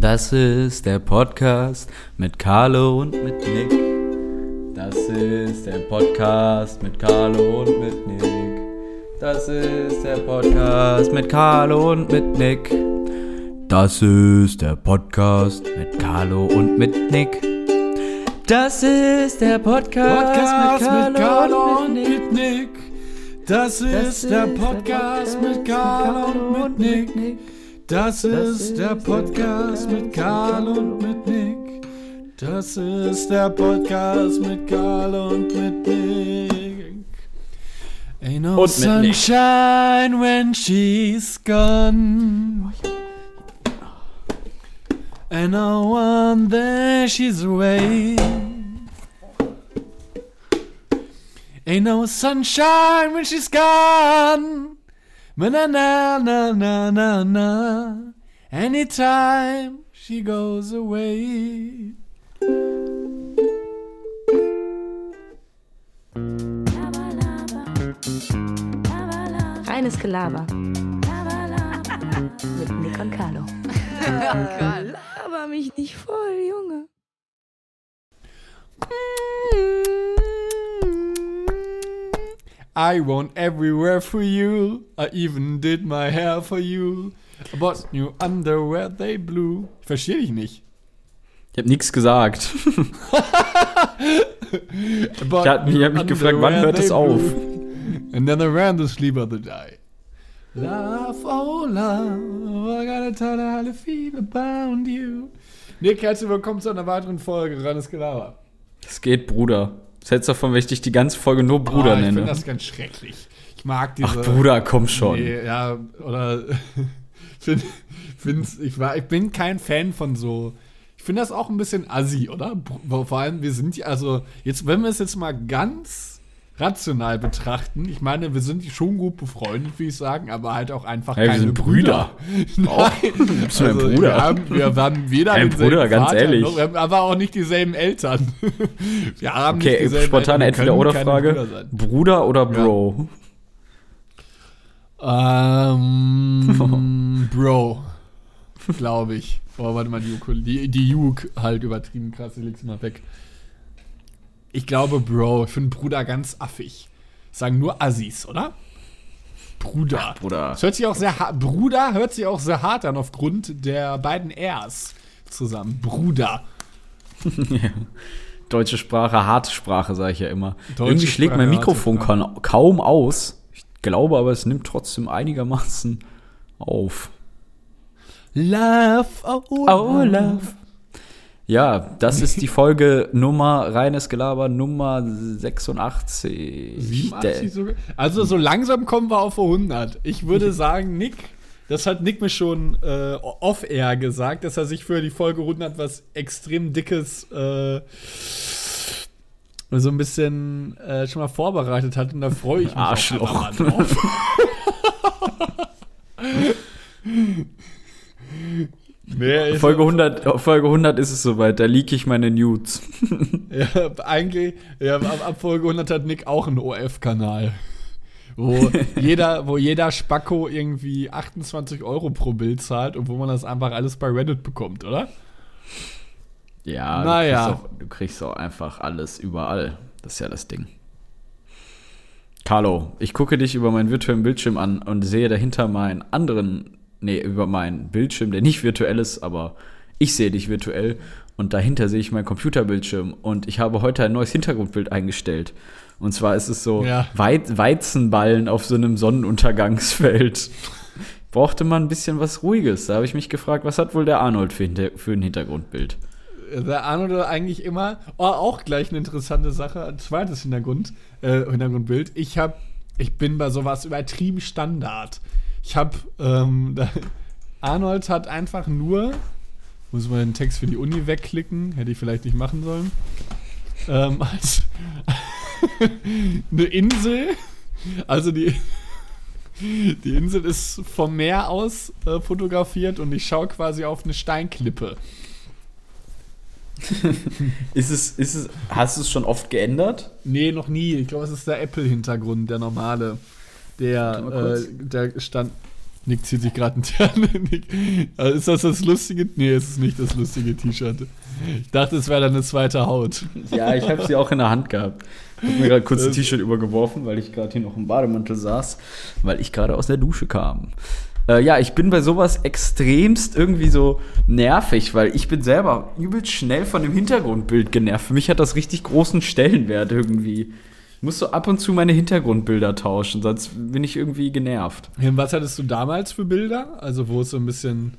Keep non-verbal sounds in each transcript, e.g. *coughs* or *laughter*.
Das ist der Podcast mit Carlo und mit Nick. Das ist der Podcast mit Carlo und mit Nick. Das ist der Podcast mit Carlo und mit Nick. Das ist der Podcast mit Carlo und mit Nick. Das ist der Podcast, Podcast mit Carlo und mit Nick. Nick. Das ist der Podcast mit Carlo und mit Nick. Das ist der Podcast mit Carlo und mit Nick. Das ist der Podcast mit Carlo und mit Nick. Ain't no Und mit Nick. sunshine when she's gone. And no one there she's away. Ain't no sunshine when she's gone. Na na na na na na na. Anytime she goes away. Reines Gelaber. *laughs* Mit Nick und Carlo. Laber mich nicht voll, Junge. I went everywhere for you. I even did my hair for you. I bought new underwear, they blue. Ich verstehe dich nicht. Ich habe nichts gesagt. *laughs* I Ich hab mich- ich hab mich gefragt, wann hört es they auf? And then I ran to sleep of the day. Love, oh love, I gotta tell how to feel about you. Nick, herzlich willkommen zu einer weiteren Folge Reines Gelaber. Es geht, Bruder. Was hältst du davon, wenn ich dich die ganze Folge nur Bruder Ah, ich nenne? finde das ganz schrecklich. Ich mag diese. Ach, Bruder, komm schon. Nee, ja, oder *laughs* find, find's, ich, war, ich bin kein Fan von so. Ich finde das auch ein bisschen assi, oder? Vor allem, wir sind ja, also, jetzt, wenn wir es jetzt mal ganz rational betrachten, ich meine, wir sind schon gut befreundet, wie ich sagen, aber halt auch einfach Ja, wir keine sind Brüder. Auch. Du bist mein Also, Bruder. Wir haben, wir haben weder Mein denselben Bruder, ganz Vater, ehrlich. noch- wir haben aber auch nicht dieselben Eltern. *laughs* Wir haben nicht Okay, dieselben spontane wir Entweder-Oder-Frage. Brüder. Bruder oder Bro? Ähm, *laughs* Bro. Glaube ich. Oh, warte mal, die, Ukul- die, die halt übertrieben krass, ich leg's mal weg. Ich glaube, Bro. Ich finde Bruder ganz affig. Sagen nur Assis, oder? Bruder. Bruder. Das hört sich auch sehr Bruder hört sich auch sehr hart an aufgrund der beiden Rs zusammen. Bruder. *laughs* Deutsche Sprache, harte Sprache, sage ich ja immer. Deutsche Irgendwie schlägt mein Sprache, Mikrofon harte ka kaum aus. Ich glaube aber, es nimmt trotzdem einigermaßen auf. Love, oh, Oh, love. Ja, das ist die Folge Nummer, reines Gelaber, Nummer 86. 87 sogar? Also so langsam kommen wir auf 100. Ich würde *laughs* sagen, Nick, das hat Nick mir schon äh, off-air gesagt, dass er sich für die Folge 100 was extrem dickes äh, so ein bisschen äh, schon mal vorbereitet hat und da freue ich mich auch Arschloch. mal drauf. *laughs* nee, Folge 100, auf Folge 100 ist es soweit, da leak ich meine Nudes. *laughs* Ja, eigentlich, ja, ab, ab Folge 100 hat Nick auch einen OF-Kanal. Wo *laughs* jeder, wo jeder Spacko irgendwie 28 Euro pro Bild zahlt und wo man das einfach alles bei Reddit bekommt, oder? Ja, Naja. du, kriegst auch, du kriegst auch einfach alles überall. Das ist ja das Ding. Carlo, ich gucke dich über meinen virtuellen Bildschirm an und sehe dahinter meinen anderen, nee, über meinen Bildschirm, der nicht virtuell ist, aber ich sehe dich virtuell und dahinter sehe ich meinen Computerbildschirm und ich habe heute ein neues Hintergrundbild eingestellt. Und zwar ist es so Ja. Wei- Weizenballen auf so einem Sonnenuntergangsfeld. Brauchte man ein bisschen was Ruhiges. Da habe ich mich gefragt, was hat wohl der Arnold für, für ein Hintergrundbild? Der Arnold eigentlich immer, oh, auch gleich eine interessante Sache, ein zweites Hintergrund, äh, Hintergrundbild. Ich hab, ich bin bei sowas übertrieben Standard. Ich hab, ähm, *laughs* Arnold hat einfach nur, muss man den Text für die Uni wegklicken, hätte ich vielleicht nicht machen sollen, ähm, *laughs* als eine Insel, also die, die Insel ist vom Meer aus äh, fotografiert und ich schaue quasi auf eine Steinklippe. *laughs* Ist es, ist es, hast du es schon oft geändert? Nee, noch nie. Ich glaube, es ist der Apple-Hintergrund, der normale. Der, äh, der stand. Nick zieht sich gerade ein *laughs* Nick. Also ist das das lustige? Nee, es ist nicht das lustige T-Shirt. Ich dachte, es wäre dann eine zweite Haut. *laughs* Ja, ich habe sie auch in der Hand gehabt. Ich habe mir gerade kurz ein T-Shirt übergeworfen, weil ich gerade hier noch im Bademantel saß, weil ich gerade aus der Dusche kam. Äh, ja, ich bin bei sowas extremst irgendwie so nervig, weil ich bin selber übelst schnell von dem Hintergrundbild genervt. Für mich hat das richtig großen Stellenwert irgendwie. Ich muss so ab und zu meine Hintergrundbilder tauschen, sonst bin ich irgendwie genervt. Was hattest du damals für Bilder? Also, wo es so ein bisschen.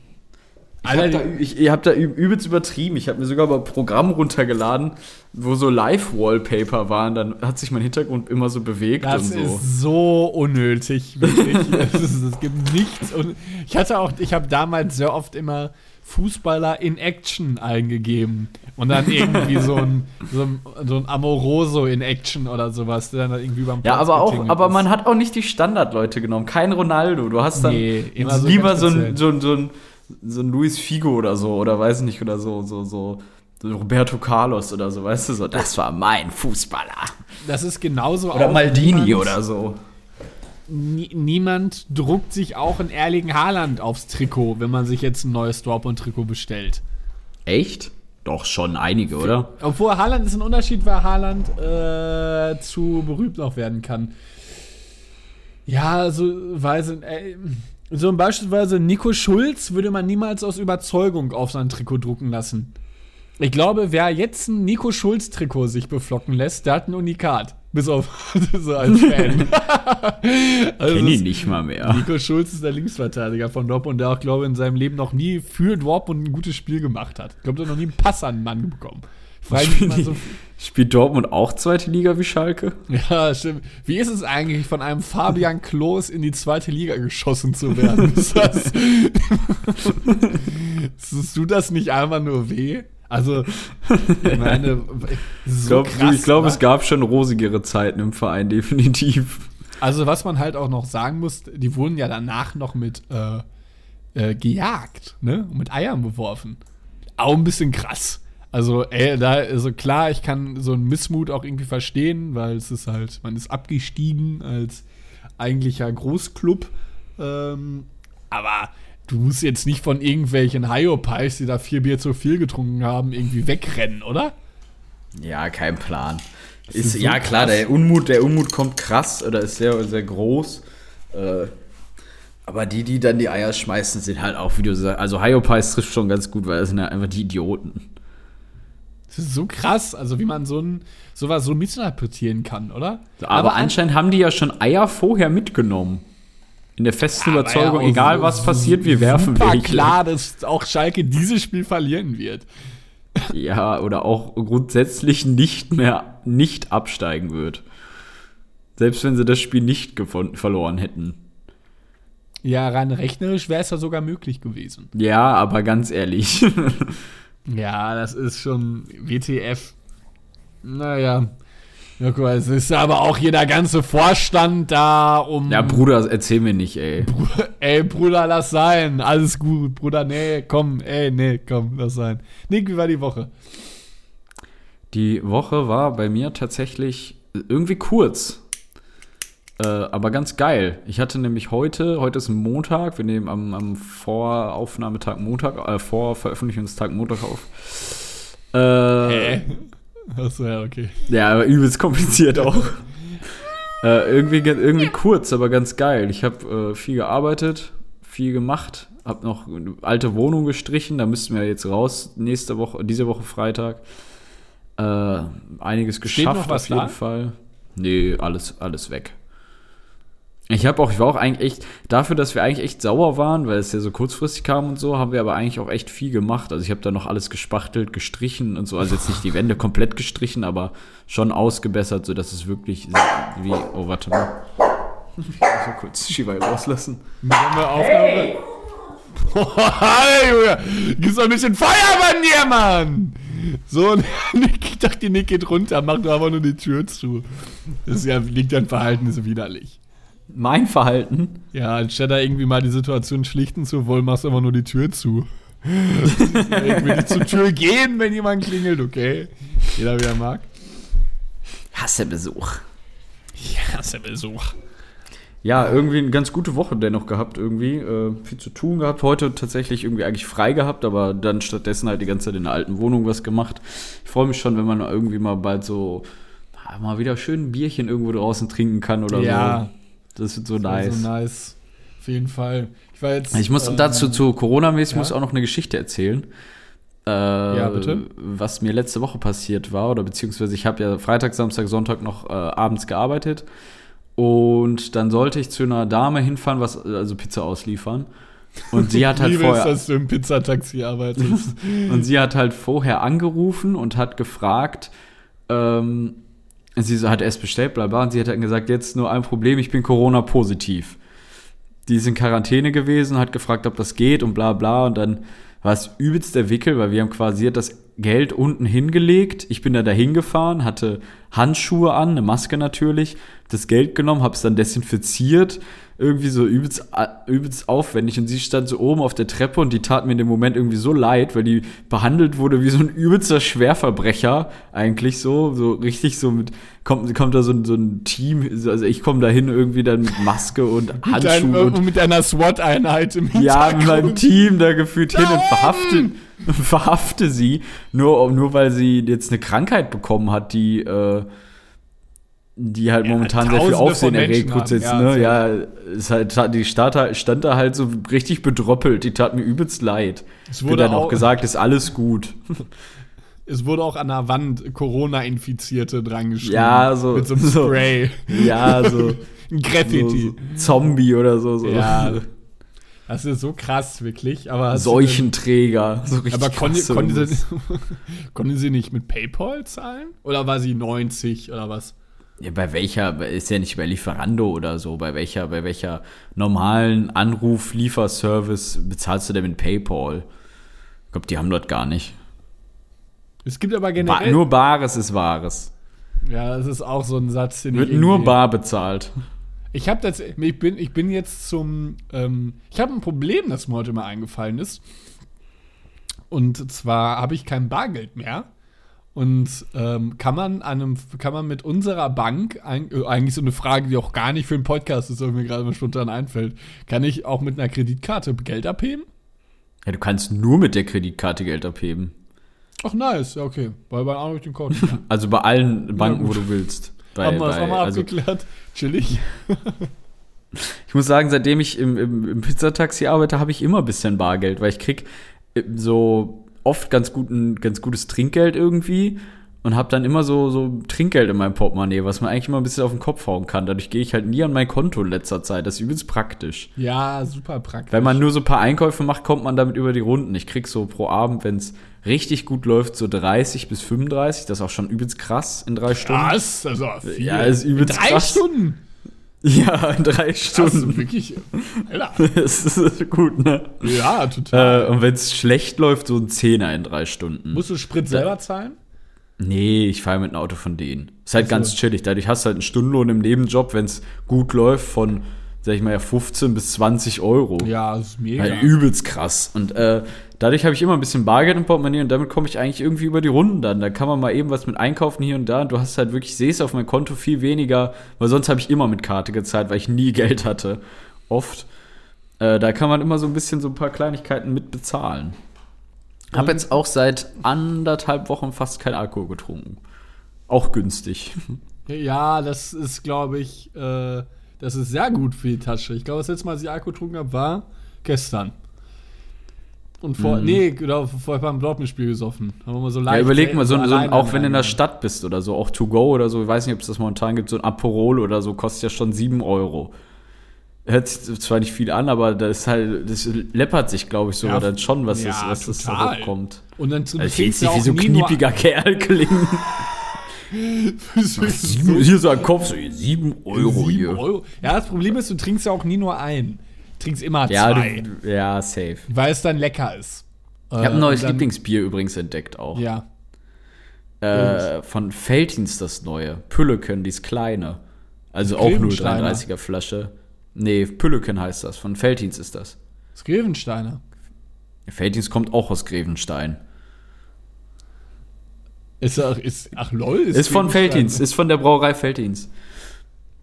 Ich habe da, ich, ich hab da übelst übertrieben. Ich habe mir sogar mal ein Programm runtergeladen, wo so Live-Wallpaper waren. Dann hat sich mein Hintergrund immer so bewegt das und so. ist so unnötig, wirklich. *laughs* Es gibt nichts. Und ich hatte auch, ich habe damals sehr oft immer Fußballer in Action eingegeben. Und dann irgendwie so ein, so ein, so ein Amoroso in Action oder sowas, der dann irgendwie beim Ja, Platz aber auch, aber ist. man hat auch nicht die Standardleute genommen. Kein Ronaldo. Du hast dann Nee, so lieber so ein, so, ein, so, ein, so ein Luis Figo oder so, oder weiß nicht, oder so, so, so. Roberto Carlos oder so, weißt du, so, das war mein Fußballer. Das ist genauso Oder Maldini niemand- oder so. Nie, niemand druckt sich auch ein Erling Haaland aufs Trikot, wenn man sich jetzt ein neues Dortmund-Trikot bestellt. Echt? Doch, schon einige, oder? Obwohl Haaland ist ein Unterschied, weil Haaland äh, zu berühmt noch werden kann. Ja, so ich- äh, so beispielsweise Nico Schulz würde man niemals aus Überzeugung auf sein Trikot drucken lassen. Ich glaube, wer jetzt ein Nico Schulz-Trikot sich beflocken lässt, der hat ein Unikat. Bis auf *laughs* so als Fan. *laughs* also Kenn ihn nicht mal mehr. Nico Schulz ist der Linksverteidiger von Dortmund, der auch, glaube ich, in seinem Leben noch nie für Dortmund ein gutes Spiel gemacht hat. Ich glaube, der hat noch nie einen Pass an den Mann bekommen. Mich mal so, Spielt Dortmund auch zweite Liga wie Schalke? ja, stimmt. Wie ist es eigentlich, von einem Fabian Klos in die zweite Liga geschossen zu werden? Ist das, *laughs* Tust du das nicht einfach nur weh? Also, *laughs* ich meine, Ich so glaube, krass, glaub, es gab schon rosigere Zeiten im Verein, *laughs* definitiv. Also, was man halt auch noch sagen muss, die wurden ja danach noch mit äh, äh, gejagt, ne? Und Mit Eiern beworfen. Auch ein bisschen krass. Also, ey, da, also klar, ich kann so einen Missmut auch irgendwie verstehen, weil es ist halt, man ist abgestiegen als eigentlicher Großclub. Ähm, aber du musst jetzt nicht von irgendwelchen Hyopies, die da vier Bier zu viel getrunken haben, irgendwie wegrennen, oder? Ja, kein Plan. ist Ist, so ja, klar, krass. der Unmut, der Unmut kommt krass oder ist sehr, sehr groß. Äh, aber die, die dann die Eier schmeißen, sind halt auch, wie du sagst, also Hyopies trifft schon ganz gut, weil das sind ja einfach die Idioten. Das ist so krass, also wie man so ein, sowas so missinterpretieren kann, oder? Aber, anscheinend haben die ja schon Eier vorher mitgenommen. In der festen Aber Überzeugung, ja egal was passiert, wir werfen super welche. klar, *laughs* dass auch Schalke dieses Spiel verlieren wird. Ja, oder auch grundsätzlich nicht mehr nicht absteigen wird. Selbst wenn sie das Spiel nicht verloren hätten. Ja, rein rechnerisch wäre es ja sogar möglich gewesen. Ja, aber ganz ehrlich. *laughs* Ja, das ist schon WTF. Naja. Ja, guck mal, es ist aber auch hier der ganze Vorstand da, um. ja, Bruder, erzähl mir nicht, ey. ey, Bruder, lass sein. Alles gut, Bruder, nee, komm, ey, nee, komm, lass sein. Nick, wie war die Woche? Die Woche war bei mir tatsächlich irgendwie kurz. Äh, aber ganz geil. Ich hatte nämlich heute, heute ist Montag, wir nehmen am, am Voraufnahmetag Montag, äh, vor Veröffentlichungstag Montag auf. Äh, Äh. Achso, ja, okay. Ja, aber übelst kompliziert auch. *laughs* äh, irgendwie, irgendwie kurz, aber ganz geil. Ich habe äh, viel gearbeitet, viel gemacht, habe noch eine alte Wohnung gestrichen, da müssten wir jetzt raus nächste Woche, diese Woche Freitag. Äh, einiges geschafft noch was auf jeden da? Fall. Nee, alles, alles weg. Ich habe auch, ich war auch eigentlich echt, dafür, dass wir eigentlich echt sauer waren, weil es ja so kurzfristig kam und so, haben wir aber eigentlich auch echt viel gemacht. Also ich habe da noch alles gespachtelt, gestrichen und so. Also jetzt nicht die Wände komplett gestrichen, aber schon ausgebessert, sodass es wirklich wie, oh, warte mal. Ich muss mal kurz Shibai rauslassen. Wollen wir Aufnahme? *laughs* Hey, Junge! Gibt's doch ein bisschen Feuer bei dir, Mann! So, *laughs* Nick, ich dachte, Nick geht runter, macht doch aber nur die Tür zu. Das ist ja, liegt dein Verhalten ist widerlich. Mein Verhalten? Ja, anstatt da irgendwie mal die Situation schlichten zu wollen, machst du immer nur die Tür zu. *laughs* will nicht zur Tür gehen, wenn jemand klingelt, okay? Jeder wie er mag. Hasse Besuch. Ja, ist der Besuch. ja, irgendwie eine ganz gute Woche dennoch gehabt, irgendwie. Äh, viel zu tun gehabt. Heute tatsächlich irgendwie eigentlich frei gehabt, aber dann stattdessen halt die ganze Zeit in der alten Wohnung was gemacht. Ich freue mich schon, wenn man irgendwie mal bald so ah, mal wieder schön ein Bierchen irgendwo draußen trinken kann oder Ja. so. Das wird so Das nice. So nice. Auf jeden Fall. Ich war jetzt. Ich muss ähm, dazu zu Corona-mäßig ja. muss auch noch eine Geschichte erzählen. Äh, Ja, bitte. Was mir letzte Woche passiert war, oder beziehungsweise ich habe ja Freitag, Samstag, Sonntag noch äh, abends gearbeitet. Und dann sollte ich zu einer Dame hinfahren, was, also Pizza ausliefern. Und sie hat *laughs* halt Liebe vorher. ist, dass du im Pizzataxi arbeitest. *laughs* Und sie hat halt vorher angerufen und hat gefragt, ähm, sie hat erst bestellt, bla bla, und sie hat dann gesagt, jetzt nur ein Problem, ich bin Corona-positiv. Die ist in Quarantäne gewesen, hat gefragt, ob das geht und bla bla, und dann war es übelst der Wickel, weil wir haben quasi das Geld unten hingelegt, ich bin da dahin gefahren, hatte Handschuhe an, eine Maske natürlich, das Geld genommen, hab's dann desinfiziert, irgendwie so übelst, übelst aufwendig und sie stand so oben auf der Treppe und die tat mir in dem Moment irgendwie so leid, weil die behandelt wurde wie so ein übelster Schwerverbrecher eigentlich so, so richtig so mit, kommt, kommt da so, ein- so ein Team, also ich komme da hin irgendwie dann mit Maske und *laughs* Mit, Handschuhen und und mit einer SWAT-Einheit im ja, mit meinem. Team da gefühlt hin und Nein! verhafte, *laughs* verhafte sie, nur, nur weil sie jetzt eine Krankheit bekommen hat, die, äh, die halt Ja, momentan sehr viel Aufsehen erregt. Kurz jetzt, haben, ne? ja, Ja, ist halt, die stand, stand da halt so richtig bedröppelt. Die tat mir übelst leid. Es Wurde dann auch gesagt, ist alles gut. *laughs* Es wurde auch an der Wand Corona-Infizierte dran geschrieben. Ja, so- Mit so einem so. Spray. Ja, so, *laughs* Ein Graffiti. so, Zombie oder so. so. Ja. *laughs* Das ist so krass, wirklich. Aber Seuchenträger. So richtig Aber konnte, konnte, sie, konnte sie nicht mit PayPal zahlen? Oder war sie 90 oder was? Ja, bei welcher, ist ja nicht bei Lieferando oder so, bei welcher, bei welcher normalen Anruf-Lieferservice bezahlst du denn mit PayPal? Ich glaube, die haben dort gar nicht. Es gibt aber Ba generell. nur Bares ist Wahres. ja, das ist auch so ein Satz, den Wird nur bar bezahlt. Ich habe das, ich bin, ich bin jetzt zum, ähm, ich habe ein Problem, das mir heute mal eingefallen ist. Und zwar habe ich kein Bargeld mehr. Und ähm, kann man an einem, kann man mit unserer Bank, ein, äh, eigentlich so eine Frage, die auch gar nicht für einen Podcast ist, aber mir gerade mal spontan einfällt, kann ich auch mit einer Kreditkarte Geld abheben? Ja, du kannst nur mit der Kreditkarte Geld abheben. Ach nice, ja okay, weil bei anderen den Code. Ja. Also bei allen Banken, gut. wo du willst. Bei, haben wir das bei, auch mal also, abgeklärt? Chillig. *laughs* ich muss sagen, seitdem ich im, im, im Pizzataxi arbeite, habe ich immer ein bisschen Bargeld, weil ich krieg äh, so oft ganz, guten, ganz gutes Trinkgeld irgendwie und habe dann immer so, so Trinkgeld in meinem Portemonnaie, was man eigentlich immer ein bisschen auf den Kopf hauen kann. Dadurch gehe ich halt nie an mein Konto in letzter Zeit. Das ist übelst praktisch. Ja, super praktisch. Wenn man nur so ein paar Einkäufe macht, kommt man damit über die Runden. Ich krieg so pro Abend, wenn es richtig gut läuft, so 30 bis 35. Das ist auch schon übelst krass in drei Stunden. Was? Also viel. Ja, ist übelst Drei krass. Stunden? Ja, in drei Stunden. wirklich. Alter. *laughs* Das ist gut, ne? Ja, total. Äh, und wenn es schlecht läuft, so ein Zehner in drei Stunden. Musst du Sprit selber zahlen? Nee, ich fahre mit einem Auto von denen. Ist halt Ach so. ganz chillig. Dadurch hast du halt einen Stundenlohn im Nebenjob, wenn es gut läuft, von, sag ich mal, ja, 15 bis 20 Euro. Ja, das ist mega. Ja, übelst krass. Und äh, dadurch habe ich immer ein bisschen Bargeld im Portemonnaie und damit komme ich eigentlich irgendwie über die Runden dann. Da kann man mal eben was mit einkaufen hier und da. Und du hast halt wirklich, siehst auf mein Konto viel weniger, weil sonst habe ich immer mit Karte gezahlt, weil ich nie *laughs* Geld hatte. Oft. Äh, da kann man immer so ein bisschen so ein paar Kleinigkeiten mit bezahlen. Hab Und- jetzt auch seit anderthalb Wochen fast kein Alkohol getrunken. Auch günstig. *laughs* Ja, das ist, glaube ich, äh, das ist sehr gut für die Tasche. Ich glaube, das letzte Mal, als ich Alkohol getrunken habe, war gestern. Und vor, Mhm. nee, genau, vorher beim Dortmund-Spiel gesoffen. Haben wir so leicht. Ja, überleg mal, so, so, auch wenn du in der. Stadt bist oder so, auch To Go oder so, ich weiß nicht, ob es das momentan gibt, so ein Aperol oder so, kostet ja schon 7 Euro. Hört sich zwar nicht viel an, aber das ist halt, das läppert sich, glaube ich, sogar Ja, dann schon, was, ja, das, was das da hochkommt. Und dann Also trinkst ich will jetzt du nicht wie so ein kniepiger Kerl klingen. *laughs* so hier so ein Kopf, so 7 Euro sieben hier. Euro. Ja, das Problem ist, du trinkst ja auch nie nur ein. Trinkst immer Ja, zwei. du, ja, safe. weil es dann lecker ist. Ich habe ein neues Äh, dann- Lieblingsbier übrigens entdeckt auch. Ja. Äh, von Veltins das neue. Pülleken, dieses kleine. Also auch Grevensteiner. 0,33er Flasche. Nee, Pülleken heißt das. Von Veltins ist das. Das Grevensteiner. Veltins kommt auch aus Grevenstein. Ist, ach, ist, ach lol. Ist von Grevenstein. Veltins, ist von der Brauerei Veltins.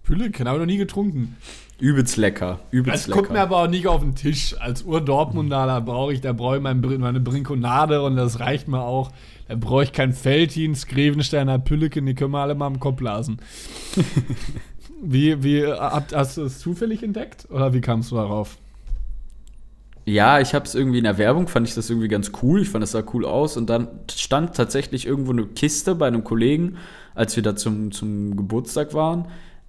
Pülleken, habe ich noch nie getrunken. Übelst lecker. Übelst Das kommt mir lecker. aber auch nicht auf den Tisch. Als Ur-Dortmundaler brauche ich, da brauche ich meine Brinkonade und das reicht mir auch. Da brauche ich kein Felddienst, Grevensteiner Pülleken, die können wir alle mal im Kopf blasen. *laughs* wie, wie, hast du es zufällig entdeckt? Oder wie kamst du darauf? Ja, ich habe es irgendwie in der Werbung, fand ich das irgendwie ganz cool. Ich fand, es sah cool aus. Und dann stand tatsächlich irgendwo eine Kiste bei einem Kollegen, als wir da zum, zum Geburtstag waren.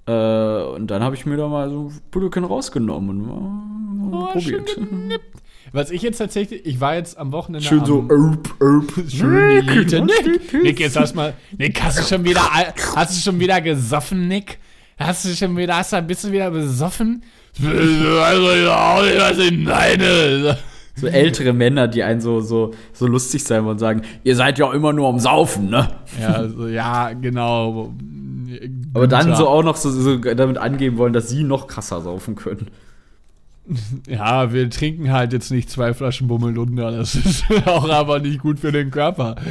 Äh, und dann habe ich mir da mal so Pudoken rausgenommen und mal, Oh, probiert. *laughs* Was ich jetzt tatsächlich, ich war jetzt am Wochenende Schön so, erp, erp. Schön Elite. Nick, Nick, jetzt hast du mal. Nick, hast du schon wieder, hast du schon wieder gesoffen, Nick? Hast du schon wieder, hast du ein bisschen wieder besoffen? Also, ja, was sind meine? So ältere Männer, die einen so, so, so lustig sein wollen und sagen, ihr seid ja immer nur am Saufen, ne? Ja, also, ja, genau. Aber dann so auch noch so, so damit angeben wollen, dass sie noch krasser saufen können. *laughs* Ja, wir trinken halt jetzt nicht zwei Flaschen Bummelunder. Das ist *laughs* auch aber nicht gut für den Körper. *laughs*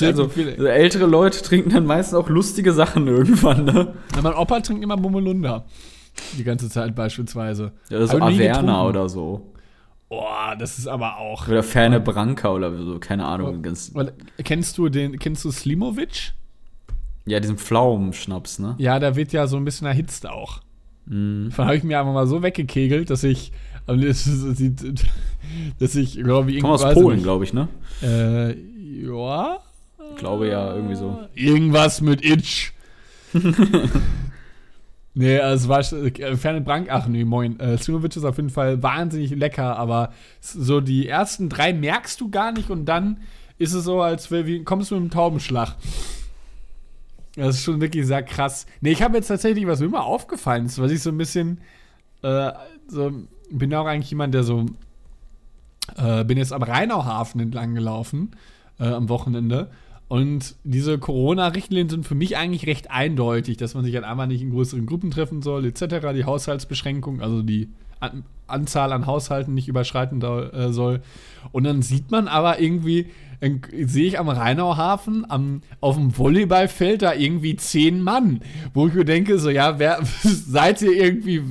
Also, ältere Leute trinken dann meistens auch lustige Sachen irgendwann, ne? Ja, mein Opa trinkt immer Bummelunder. Die ganze Zeit beispielsweise. Ja, ich nie Averna oder so. Boah, das ist aber auch. Oder Ferne Branca oder so, keine Ahnung. Und Kennst du den, kennst du Slimovic? Ja, diesen Pflaumenschnaps, ne? Ja, der wird ja so ein bisschen erhitzt auch. Mhm. Davon habe ich mir einfach mal so weggekegelt, dass ich, *laughs* dass ich, glaube ich, Kommt aus Polen, glaube ich, ne? Äh, ja. Ich glaube ja, irgendwie so. Irgendwas mit Itch. *laughs* nee, also es war äh, Ferne Brank, ach nee, moin. Äh, Slimovic ist auf jeden Fall wahnsinnig lecker, aber so die ersten drei merkst du gar nicht und dann ist es so, als wär, wie kommst du mit einem Taubenschlag. Das ist schon wirklich sehr krass. Nee, ich habe jetzt tatsächlich, was mir immer aufgefallen ist, was ich so ein bisschen, äh, so, bin auch eigentlich jemand, der so, äh, bin jetzt am Rheinauhafen entlang gelaufen, äh, am Wochenende. Und diese Corona-Richtlinien sind für mich eigentlich recht eindeutig, dass man sich halt einfach nicht in größeren Gruppen treffen soll, etc. Die Haushaltsbeschränkung, also die an Anzahl an Haushalten nicht überschreiten äh, soll. Und dann sieht man aber irgendwie, dann sehe ich am Rheinauhafen, am, auf dem Volleyballfeld da irgendwie zehn Mann, wo ich mir denke, so, ja, wer, *laughs* seid ihr irgendwie,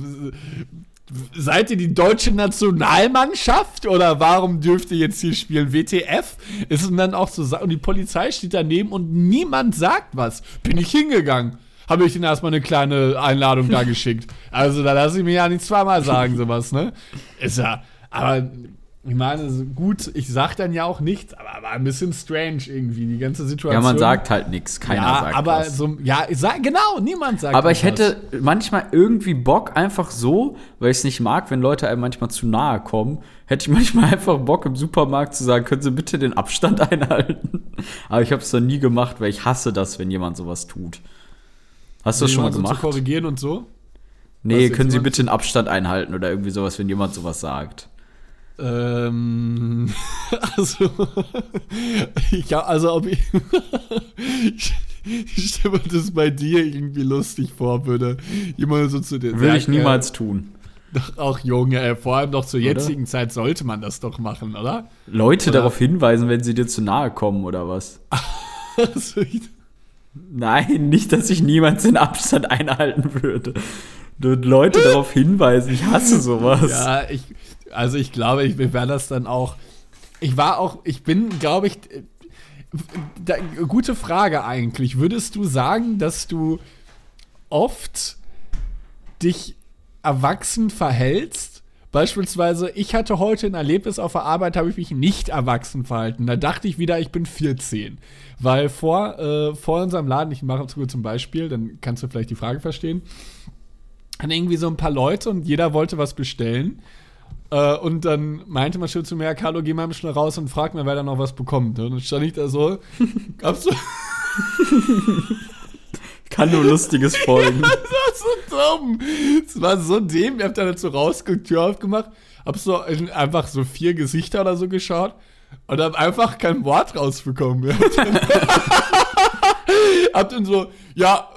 seid ihr die deutsche Nationalmannschaft oder warum dürft ihr jetzt hier spielen? WTF? Ist und dann auch so, und die Polizei steht daneben und niemand sagt was. Bin ich hingegangen. Habe ich ihnen erstmal eine kleine Einladung da *laughs* geschickt. Also da lasse ich mir ja nicht zweimal sagen, sowas, ne? Ist ja, aber ich meine, gut, ich sag dann ja auch nichts, aber war ein bisschen strange irgendwie, die ganze Situation. Ja, man sagt halt nichts. Keiner ja, sagt aber was. so, ja, ich sag, genau, niemand sagt Aber ich was. hätte manchmal irgendwie Bock, einfach so, weil ich es nicht mag, wenn Leute einem manchmal zu nahe kommen, hätte ich manchmal *laughs* einfach Bock im Supermarkt zu sagen, können Sie bitte den Abstand *laughs* einhalten? Aber ich habe es noch nie gemacht, weil ich hasse das, wenn jemand sowas tut. Hast du das schon mal Jemanden so gemacht? Zu korrigieren und so? nee, können Sie bitte den Abstand einhalten oder irgendwie sowas, wenn jemand sowas sagt. Ähm, *laughs* also, ich, ja, also ob ich, *laughs* ich, stelle mir das bei dir irgendwie lustig vor, würde jemand so zu dir Würde ich sagen, niemals tun. Äh, doch auch Junge, äh, vor allem doch zur jetzigen Zeit sollte man das doch machen, oder? Leute Oder- darauf hinweisen, wenn sie dir zu nahe kommen oder was? *laughs* Also, Nein, nicht, dass ich niemals den Abstand einhalten würde. Leute darauf hinweisen, ich hasse sowas. ja, ich, also ich glaube, ich wäre das dann auch. Ich war auch, ich bin, glaube ich, da, gute Frage eigentlich. Würdest du sagen, dass du oft dich erwachsen verhältst? Beispielsweise, ich hatte heute ein Erlebnis auf der Arbeit, habe ich mich nicht erwachsen verhalten. Da dachte ich wieder, ich bin 14. Weil vor, äh, vor unserem Laden, ich mache es zum Beispiel, dann kannst du vielleicht die Frage verstehen, hatten irgendwie so ein paar Leute und jeder wollte was bestellen. Äh, und dann meinte man schon zu mir, ja, Carlo, geh mal schnell raus und frag mir, wer da noch was bekommt. Und dann stand ich da so, *laughs* gab's so, *laughs* Kann nur Lustiges *laughs* folgen. das war so dumm. Es war so dämlich. Ich hab dann dazu rausgeguckt, Tür aufgemacht, hab so in einfach so vier Gesichter oder so geschaut und hab einfach kein Wort rausbekommen. hab dann so, ja,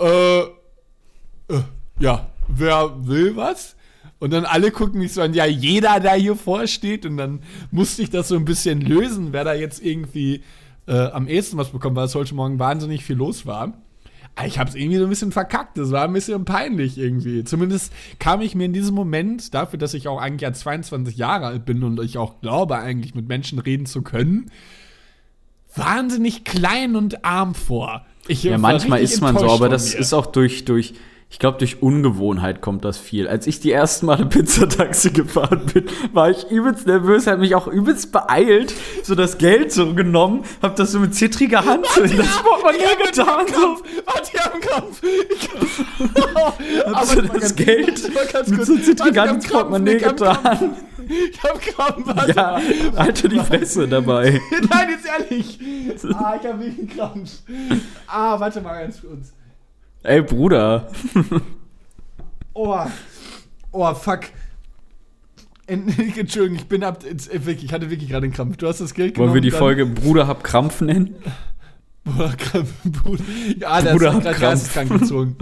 äh, äh, ja, wer will was? Und dann alle gucken mich so an, ja, jeder, der hier vorsteht. Und dann musste ich das so ein bisschen lösen, wer da jetzt irgendwie äh, am ehesten was bekommt, weil es heute Morgen wahnsinnig viel los war. ich habe es irgendwie so ein bisschen verkackt. Es war ein bisschen peinlich irgendwie. Zumindest kam ich mir in diesem Moment, dafür, dass ich auch eigentlich ja 22 Jahre alt bin und ich auch glaube, eigentlich mit Menschen reden zu können, wahnsinnig klein und arm vor. Ich Ja, manchmal ist man so, aber das mir. ist auch durch, durch, ich glaube, durch Ungewohnheit kommt das viel. Als ich die ersten Male *laughs* Pizzataxi gefahren bin, war ich übelst nervös, habe mich auch übelst beeilt, so das Geld so genommen, habe das so mit zittriger Hand so in das Portemonnaie getan. *laughs* So. Warte, ich hab einen Krampf. Ich Hab so das Geld mit so zittriger Hand ins Portemonnaie getan. Ich hab Krampf, warte. Ja, halte die Fresse dabei. *laughs* Nein, jetzt ehrlich. Ah, ich hab wirklich einen Krampf. Ah, warte mal ganz kurz. Ey, Bruder. Oh. Oh, fuck. En- *laughs* Entschuldigung, ich bin ab. äh, Ich hatte wirklich gerade einen Krampf. Du hast das Geld genommen. Wollen wir die Folge Bruder hab Krampf nennen? *laughs* Bruder, Krampf, Bruder. Ja, der Bruder ist hat gerade Krampf. geisteskrank gezogen.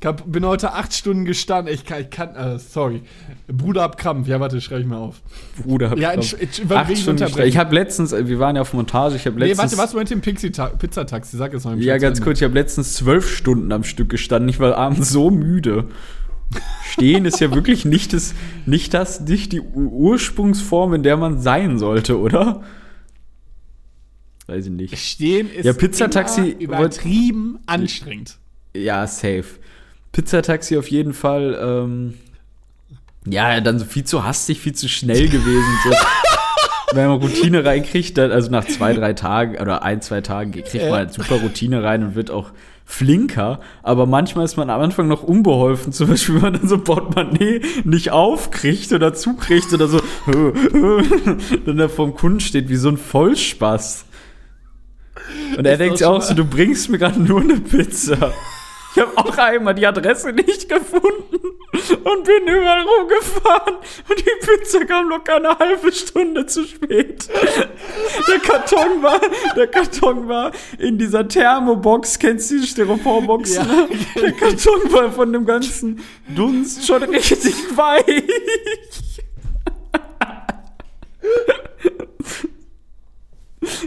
Ich hab, bin heute acht Stunden gestanden. Ich kann, ich kann äh, sorry. Bruder hab Krampf. Ja, warte, schreibe ich mal auf. Bruder hab Ja, Krampf. entsch- entsch- Acht Stunden. Ich habe letztens, äh, wir waren ja auf Montage, ich habe Nee, letztens. warte, was mit dem Pizzataxi? Sag es mal im Ja, ganz kurz, ich habe letztens zwölf Stunden am Stück gestanden. Ich war abends so müde. Stehen ist ja wirklich nicht das, nicht das, nicht die Ur- Ursprungsform, in der man sein sollte, oder? Weiß ich nicht. Stehen ist Ja, Pizzataxi übertrieben anstrengend. Ja, safe. Pizzataxi auf jeden Fall. Ähm, ja, dann so viel zu hastig, viel zu schnell gewesen. So. *laughs* Wenn man Routine reinkriegt, dann, also nach zwei, drei Tagen oder ein, zwei Tagen kriegt man halt super Routine rein und wird auch flinker. Aber manchmal ist man am Anfang noch unbeholfen. Zum Beispiel, wenn man dann so Portemonnaie nicht aufkriegt oder zukriegt oder so, *laughs* dann da vorm Kunden steht wie so ein Vollspaß. Und er denkt auch so, du bringst mir gerade nur eine Pizza. Ich habe auch einmal die Adresse nicht gefunden und bin überall rumgefahren und die Pizza kam locker eine halbe Stunde zu spät. Der Karton war, der Karton war in dieser Thermobox, kennst du die Styroporbox? Ja. ne? Der Karton war von dem ganzen Dunst schon richtig weich.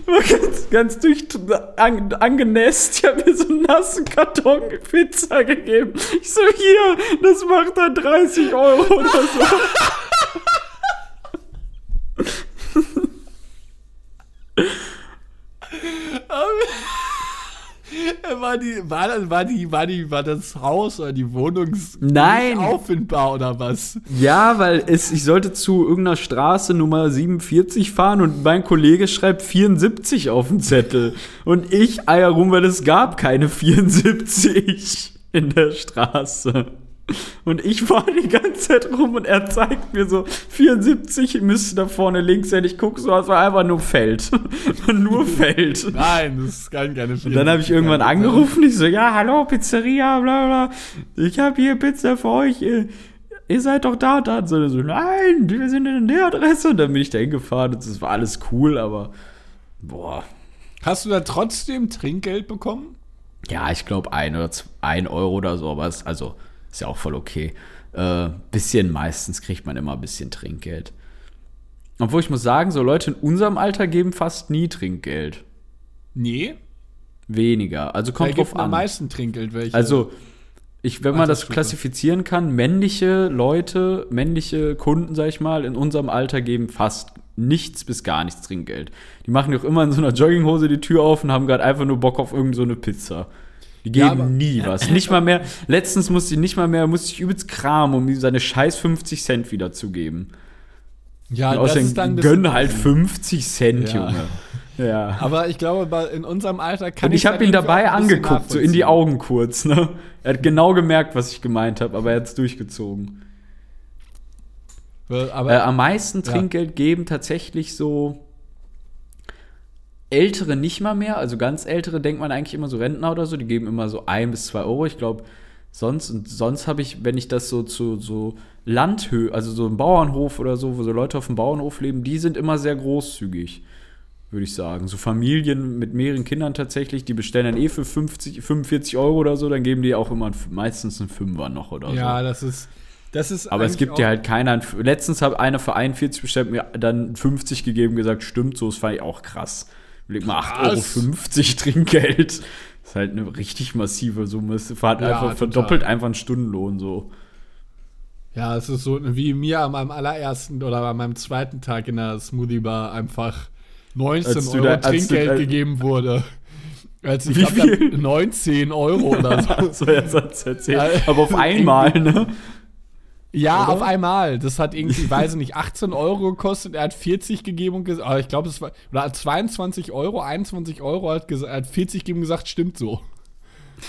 War ganz, ganz durch an, angenässt. Ich habe mir so einen nassen Karton Pizza gegeben. Ich so, hier, das macht dann 30 Euro oder so. *laughs* War, die, war, das, war, die, war, die, war das Haus oder die Wohnung Nein. nicht auffindbar oder was? Ja, weil es, ich sollte zu irgendeiner Straße Nummer 47 fahren und mein Kollege schreibt 74 auf den Zettel. Und ich eier rum, weil es gab keine 74 in der Straße. Und ich fahre die ganze Zeit rum und er zeigt mir so, 74 müsste da vorne links sein. Ich gucke so, es war einfach nur Feld. *laughs* nur Feld. Nein, das kann keine Und dann habe ich irgendwann angerufen, ich so, ja, hallo, Pizzeria, bla bla. Ich habe hier Pizza für euch. Ihr, ihr seid doch da und da. Und so, so, nein, wir sind in der Adresse. Und dann bin ich da hingefahren und das war alles cool, aber boah. Hast du da trotzdem Trinkgeld bekommen? Ja, ich glaube ein oder zwei, ein Euro oder so, aber es, also ist ja auch voll okay. Äh, bisschen meistens kriegt man immer ein bisschen Trinkgeld. Obwohl ich muss sagen, so Leute in unserem Alter geben fast nie Trinkgeld. Nee. Weniger. Also kommt drauf denn am an. meisten Trinkgeld? Welche? Also, ich, wenn man das klassifizieren kann, männliche Leute, männliche Kunden, sag ich mal, in unserem Alter geben fast nichts bis gar nichts Trinkgeld. Die machen doch immer in so einer Jogginghose die Tür auf und haben gerade einfach nur Bock auf irgendeine so eine Pizza. Die geben Ja, nie was. Nicht mal mehr. Letztens musste ich nicht mal mehr, musste ich übelst kramen, um ihm seine scheiß 50 Cent wiederzugeben. ja, Und außerdem ein bisschen- gönn halt 50 Cent, Ja. Junge. Ja. Aber ich glaube, in unserem Alter kann Und ich habe dann ihn dabei angeguckt, so in die. Augen kurz. Ne? Er hat genau gemerkt, was ich gemeint habe, aber er hat es durchgezogen. Aber Äh, am meisten Ja. Trinkgeld geben tatsächlich so Ältere nicht mal mehr. Also ganz Ältere denkt man eigentlich immer so Rentner oder so, die geben immer so ein bis zwei Euro. Ich glaube, sonst, und sonst habe ich, wenn ich das so zu so Landhö, also so ein Bauernhof oder so, wo so Leute auf dem Bauernhof leben, die sind immer sehr großzügig. Würde ich sagen. So Familien mit mehreren Kindern tatsächlich, die bestellen dann eh für 50, 45 Euro oder so, dann geben die auch immer meistens einen Fünfer noch oder so. ja, das ist. Das ist Aber es gibt ja halt keiner. Letztens hat einer für 41 bestellt, mir dann 50 gegeben, gesagt, stimmt so, das fand ich auch krass. Leg mal 8,50 Euro? *laughs* Trinkgeld. Das ist halt eine richtig massive Summe. Es fahrt Ja, einfach, total. verdoppelt einfach einen Stundenlohn so. Ja, es ist so wie mir an meinem allerersten oder an meinem zweiten Tag in der Smoothie Bar einfach 19 Als Euro da- Trinkgeld da- gegeben wurde. Als ich Wie glaub, viel? 19 Euro oder *laughs* so. so ja, erzählt. Aber auf einmal, ne? *laughs* Ja, Oder? auf einmal. Das hat irgendwie, weiß ich nicht, 18 Euro gekostet. Er hat 40 gegeben und gesagt, ich glaube, es war, oder hat 22 Euro, 21 Euro, hat, gesagt, er hat 40 gegeben und gesagt, stimmt so. *laughs*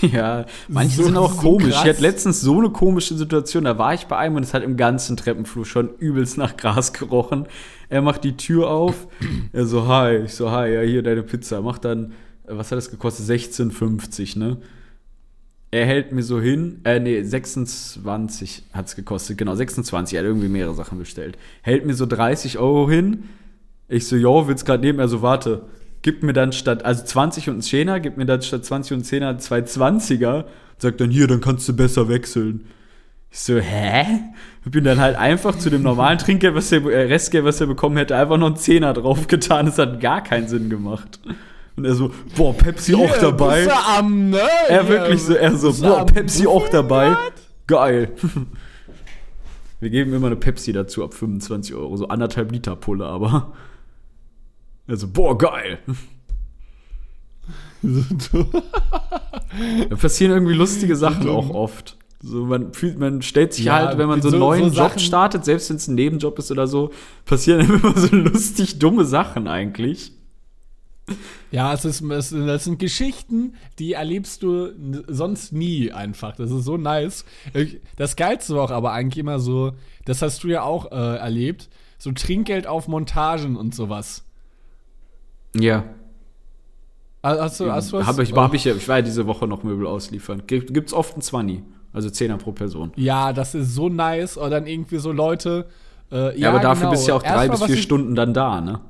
Ja, manche So- sind auch *laughs* so komisch. krass. Ich hatte letztens so eine komische Situation, da war ich bei einem und es hat im ganzen Treppenflur schon übelst nach Gras gerochen. Er macht die Tür auf, *clears throat* er so, hi, ich so, hi, ja, hier deine Pizza. Macht dann, was hat das gekostet? 16,50, ne? Er hält mir so hin, äh, nee, 26 hat's gekostet, genau, 26, er hat irgendwie mehrere Sachen bestellt. Hält mir so 30 Euro hin, ich so, jo, willst grad nehmen? Er so, warte, gib mir dann statt, also 20 und ein Zehner, gib mir dann statt 20 und ein Zehner zwei 20er. Sagt dann, hier, dann kannst du besser wechseln. Ich so, hä? Hab ihm dann halt einfach zu dem normalen Trinkgeld, was er, äh, Restgeld, was er bekommen hätte, einfach noch einen Zehner draufgetan. Das hat gar keinen Sinn gemacht. Und er so, boah, Pepsi auch dabei. am, ne? Er wirklich so, er so, boah, Pepsi auch dabei. Geil. *laughs* Wir geben immer eine Pepsi dazu ab 25 Euro, so anderthalb Liter Pulle, aber. Also, boah, geil. *laughs* Da passieren irgendwie lustige Sachen auch oft. So, man fühlt, man stellt sich Ja, halt, wenn man so einen so- neuen so Job startet, selbst wenn es ein Nebenjob ist oder so, passieren *laughs* immer so lustig dumme Sachen eigentlich. Ja, es ist, es, das sind Geschichten, die erlebst du sonst nie einfach. Das ist so nice. Das Geilste war auch aber eigentlich immer so, das hast du ja auch äh, erlebt, so Trinkgeld auf Montagen und sowas. Ja. Hast du, hast du was? Habe ich, hab ich, ja- ich war ja diese Woche noch Möbel ausliefern. Gibt, gibt's oft einen 20, also 10er pro Person. Ja, das ist so nice. Oder dann irgendwie so Leute. Äh, Ja, aber dafür genau. bist du ja auch drei Erstmal, bis vier Stunden dann da, ne?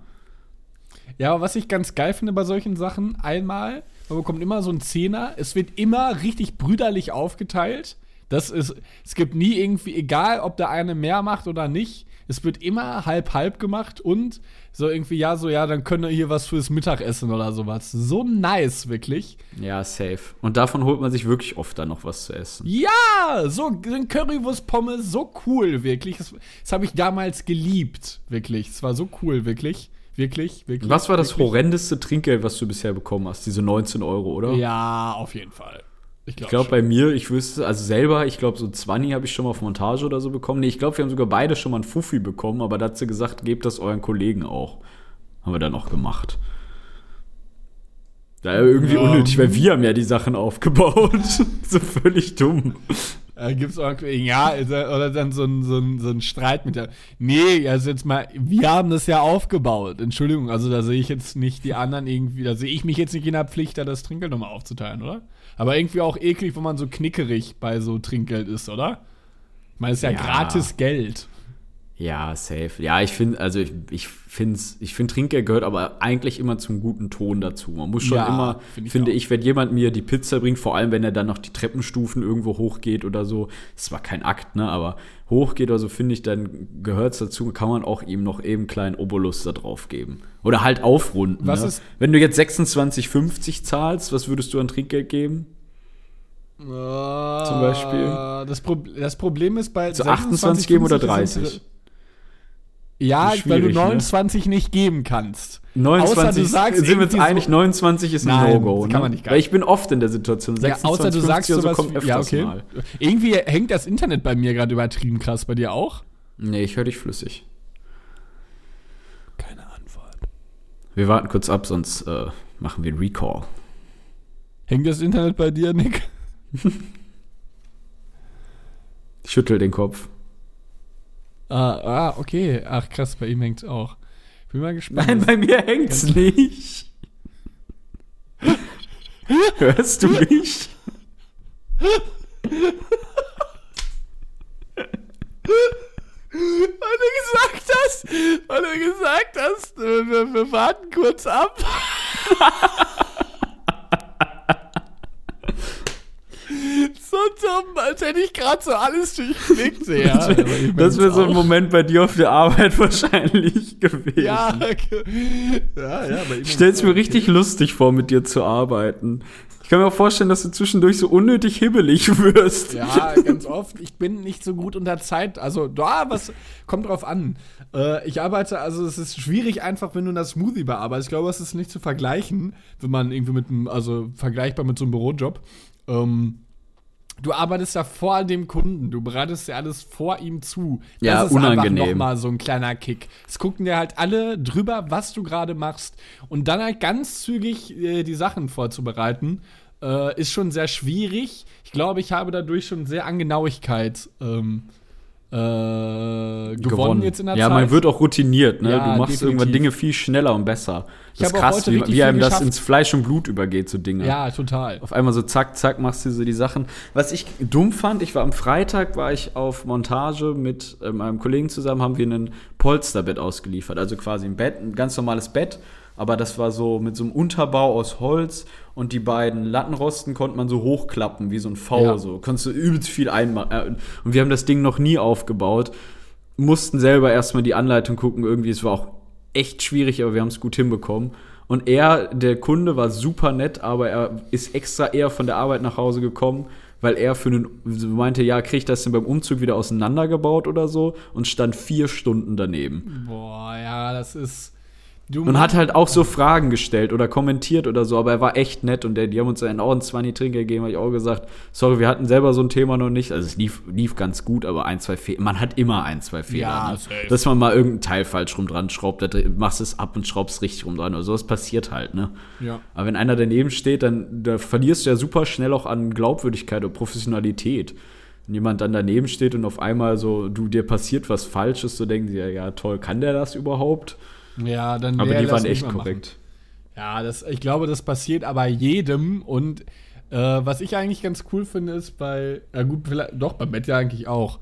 Ja, aber was ich ganz geil finde bei solchen Sachen, einmal, man bekommt immer so einen Zehner, es wird immer richtig brüderlich aufgeteilt. Das ist, es gibt nie irgendwie, egal ob der eine mehr macht oder nicht, es wird immer halb-halb gemacht und so irgendwie, ja, so, ja, dann können wir hier was fürs Mittagessen oder sowas. So nice, wirklich. Ja, safe. Und davon holt man sich wirklich oft dann noch was zu essen. Ja, so ein Currywurst-Pommes, so cool, wirklich. Das, das habe ich damals geliebt, wirklich. Es war so cool, wirklich. Wirklich, wirklich. Was war das wirklich. horrendeste Trinkgeld, was du bisher bekommen hast? Diese 19 Euro, oder? Ja, auf jeden Fall. Ich glaube glaube, bei mir, ich wüsste, also selber, ich glaube, so 20 habe ich schon mal auf Montage oder so bekommen. Nee, ich glaube, wir haben sogar beide schon mal ein Fuffi bekommen, aber da hat sie gesagt, gebt das euren Kollegen auch. Haben wir dann auch gemacht. Da irgendwie Ja. unnötig, weil wir haben ja die Sachen aufgebaut. *laughs* so völlig dumm. Äh, gibt's auch, ja, oder dann so ein, so, ein, so ein Streit mit der. Nee, also jetzt mal, wir haben das ja aufgebaut. Entschuldigung, also da sehe ich jetzt nicht die anderen irgendwie, da sehe ich mich jetzt nicht in der Pflicht, da das Trinkgeld nochmal aufzuteilen, oder? Aber irgendwie auch eklig, wenn man so knickerig bei so Trinkgeld ist, oder? Ich meine, es ist ja, Ja. gratis Geld. Ja, safe. Ja, ich finde, also ich, ich finde, ich finde Trinkgeld gehört aber eigentlich immer zum guten Ton dazu. Man muss schon Ja, immer, find ich finde auch. ich, wenn jemand mir die Pizza bringt, vor allem wenn er dann noch die Treppenstufen irgendwo hochgeht oder so, ist zwar kein Akt, ne, aber hochgeht oder so, finde ich, dann gehört es dazu, kann man auch ihm noch eben einen kleinen Obolus da drauf geben. Oder halt aufrunden. Was ne? ist- Wenn du jetzt 26,50 zahlst, was würdest du an Trinkgeld geben? Zum Beispiel? Das, Pro das Problem ist bei. So 28 geben oder 50 30? Ja, weil du schwierig, ne? 29 nicht geben kannst. 29, Außer du sagst sind wir einig, so- 29 ist ein Nein, No-Go. kann Ne? man nicht Weil ich bin oft in der Situation. Ja, 26, außer du 50 sagst oder so sowas kommt öfters ja, okay. mal. Irgendwie hängt das Internet bei mir gerade übertrieben krass. Bei dir auch? Nee, ich höre dich flüssig. Keine Antwort. Wir warten kurz ab, sonst äh, machen wir einen Recall. Hängt das Internet bei dir, Nick? *laughs* Ich schüttel den Kopf. Ah, ah, okay. Ach, krass, bei ihm hängt auch. Bin mal gespannt. Nein, bei mir hängt's nicht. *laughs* Hörst du mich? weil du gesagt hast, weil du gesagt hast, wir, wir warten kurz ab. *laughs* so als hätte ich gerade so alles durchblickt. *laughs* Ja, Das wäre mein's so ein. Moment bei dir auf der Arbeit *laughs* wahrscheinlich gewesen. Ja, okay. ja, ja, bei ihm Ich stell's mir richtig lustig vor, mit dir zu arbeiten. Ich kann mir auch vorstellen, dass du zwischendurch so unnötig hibbelig *laughs* wirst. Ja, ganz oft. Ich bin nicht so gut unter Zeit. Also, da, was kommt drauf an. Äh, ich arbeite, also es ist schwierig einfach, wenn du das Smoothie bearbeitest. Ich glaube, es ist nicht zu vergleichen, wenn man irgendwie mit einem, also vergleichbar mit so einem Bürojob. Ähm, du arbeitest ja vor dem Kunden, du bereitest ja alles vor ihm zu. Das Ja, ist unangenehm. einfach nochmal so ein kleiner Kick. Es gucken dir halt alle drüber, was du gerade machst. Und dann halt ganz zügig äh, die Sachen vorzubereiten, äh, ist schon sehr schwierig. Ich glaube, ich habe dadurch schon sehr an Genauigkeit ähm, äh, gewonnen, jetzt in der ja, Zeit. man wird auch routiniert, ne? Ja, du machst definitiv. irgendwann Dinge viel schneller und besser. Das ist krass, wie, wie einem viel das geschafft. ins Fleisch und Blut übergeht, so Dinge. Ja, total. Auf einmal so zack, zack, machst du so die Sachen. Was ich dumm fand, ich war am Freitag, war ich auf Montage mit äh, meinem Kollegen zusammen, haben wir ein Polsterbett ausgeliefert. Also quasi ein Bett, ein ganz normales Bett, aber das war so mit so einem Unterbau aus Holz und die beiden Lattenrosten konnte man so hochklappen, wie so ein V, Ja. so. Konntest du übelst viel einmachen. Äh, und wir haben das Ding noch nie aufgebaut. Mussten selber erstmal die Anleitung gucken, irgendwie. Es war auch echt schwierig, aber wir haben es gut hinbekommen. Und er, der Kunde, war super nett, aber er ist extra eher von der Arbeit nach Hause gekommen, weil er für einen, meinte, ja, krieg ich das denn beim Umzug wieder auseinandergebaut oder so und stand vier Stunden daneben. Boah, ja, das ist. Du Und hat halt auch so Fragen gestellt oder kommentiert oder so, aber er war echt nett und der, die haben uns einen auch einen 20 Trinker gegeben, habe ich auch gesagt, sorry, wir hatten selber so ein Thema noch nicht, also es lief, lief ganz gut, aber ein, zwei Fehler, man hat immer ein, zwei Fehler, Ja, ne? safe. dass man mal irgendein Teil falsch rum dran schraubt, da machst es ab und schraubst richtig rum dran oder sowas passiert halt, ne? Ja. Aber wenn einer daneben steht, dann da verlierst du ja super schnell auch an Glaubwürdigkeit und Professionalität. Wenn jemand dann daneben steht und auf einmal so, du, dir passiert was Falsches, so denken sie ja, ja, toll, kann der das überhaupt? Ja, dann Aber die waren echt machen. korrekt. Ja, das, ich glaube, das passiert aber jedem. Und äh, was ich eigentlich ganz cool finde, ist bei, ja gut, vielleicht, doch, beim Bett ja eigentlich auch.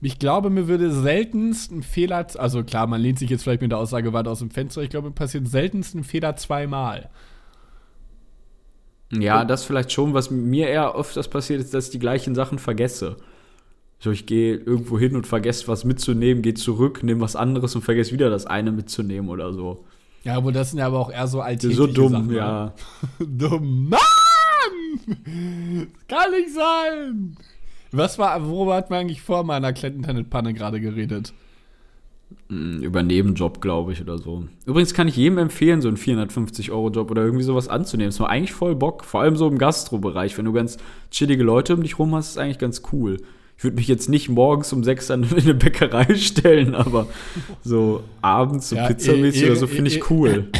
Ich glaube, mir würde seltenst ein Fehler, also klar, man lehnt sich jetzt vielleicht mit der Aussage weit aus dem Fenster, ich glaube, mir passiert seltenst ein Fehler zweimal. Ja, das vielleicht schon. Was mir eher öfters passiert, ist, dass ich die gleichen Sachen vergesse. So, ich gehe irgendwo hin und vergesse was mitzunehmen, gehe zurück, nehme was anderes und vergesse wieder das eine mitzunehmen oder so. Ja, aber das sind ja aber auch eher so alltägliche so dumm, Sachen, ne? ja. *laughs* dumm. Mann! Das kann nicht sein! Was war, worüber hat man eigentlich vor meiner Internet-Panne gerade geredet? Mm, Über einen Nebenjob, glaube ich, oder so. Übrigens kann ich jedem empfehlen, so einen 450-Euro-Job oder irgendwie sowas anzunehmen. Es war eigentlich voll Bock, vor allem so im Gastro-Bereich. Wenn du ganz chillige Leute um dich rum hast, ist eigentlich ganz cool. Ich würde mich jetzt nicht morgens um sechs *laughs* in eine Bäckerei stellen, aber so abends, so Ja, pizzamäßig eh, oder so, eh, finde eh, ich cool. *coughs*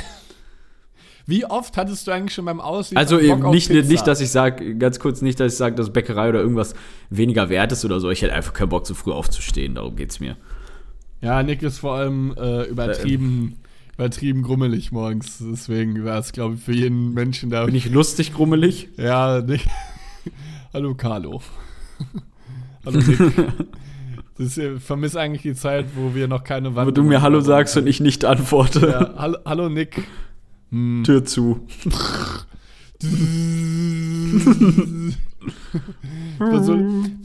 Wie oft hattest du eigentlich schon beim Aussehen Also eben nicht, Pizza? nicht, dass ich sage, ganz kurz nicht, dass ich sage, dass Bäckerei oder irgendwas weniger wert ist oder so. Ich hätte einfach keinen Bock, so früh aufzustehen. Darum geht's mir. Ja, Nick ist vor allem äh, übertrieben, übertrieben grummelig morgens. Deswegen wäre es, glaube ich, für jeden Menschen da. Bin ich lustig, grummelig? Ja, Nick. *laughs* Hallo, Carlo. Hallo, Nick. *laughs* Das, ich vermisse eigentlich die Zeit, wo wir noch keine Wand. Wo du mir Hallo sagst und ich nicht antworte. Ja, hallo, hallo, Nick. Hm. Tür zu. *laughs* Also,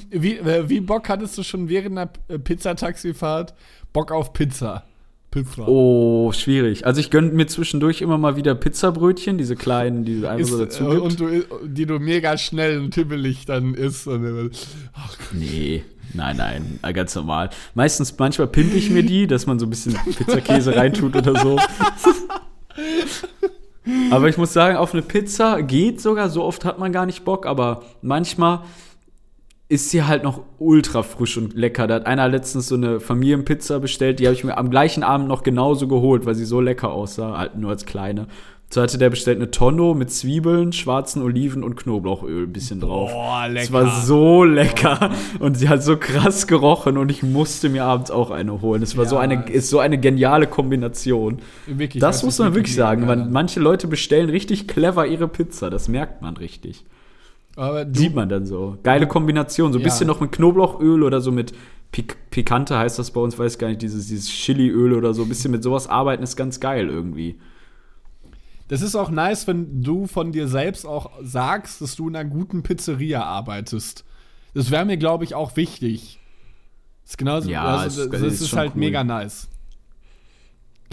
wie, äh, wie Bock hattest du schon während der äh, Pizzataxifahrt? Bock auf Pizza. Pizza. Oh, schwierig. Also ich gönne mir zwischendurch immer mal wieder Pizzabrötchen, diese kleinen, die du einfach so dazu gibt. und du, die du mega schnell und tippelig dann isst. Und, ach, Nee, nein, nein, äh, ganz normal. Meistens, manchmal pimpe ich mir die, dass man so ein bisschen Pizzakäse reintut oder so. Aber ich muss sagen, auf eine Pizza geht sogar, so oft hat man gar nicht Bock, aber manchmal ist sie halt noch ultra frisch und lecker. Da hat einer letztens so eine Familienpizza bestellt, die habe ich mir am gleichen Abend noch genauso geholt, weil sie so lecker aussah, halt nur als kleine. So hatte der bestellt eine Tonno mit Zwiebeln, schwarzen Oliven und Knoblauchöl ein bisschen drauf. Boah, lecker. Es war so lecker und sie hat so krass gerochen und ich musste mir abends auch eine holen. Es war so Ja, eine es- ist so eine geniale Kombination. Wirklich, das muss man wirklich sagen. Man, manche Leute bestellen richtig clever ihre Pizza, das merkt man richtig. Sieht man dann so. Geile Kombination, so ein Ja. bisschen noch mit Knoblauchöl oder so mit Pik Pikante heißt das bei uns, weiß gar nicht, dieses, dieses Chiliöl oder so. Ein bisschen mit sowas arbeiten ist ganz geil irgendwie. das ist auch nice, wenn du von dir selbst auch sagst, dass du in einer guten Pizzeria arbeitest. Das wäre mir, glaube ich, auch wichtig. Das ist genauso, Ja, also, das, ist das ist halt cool. mega nice.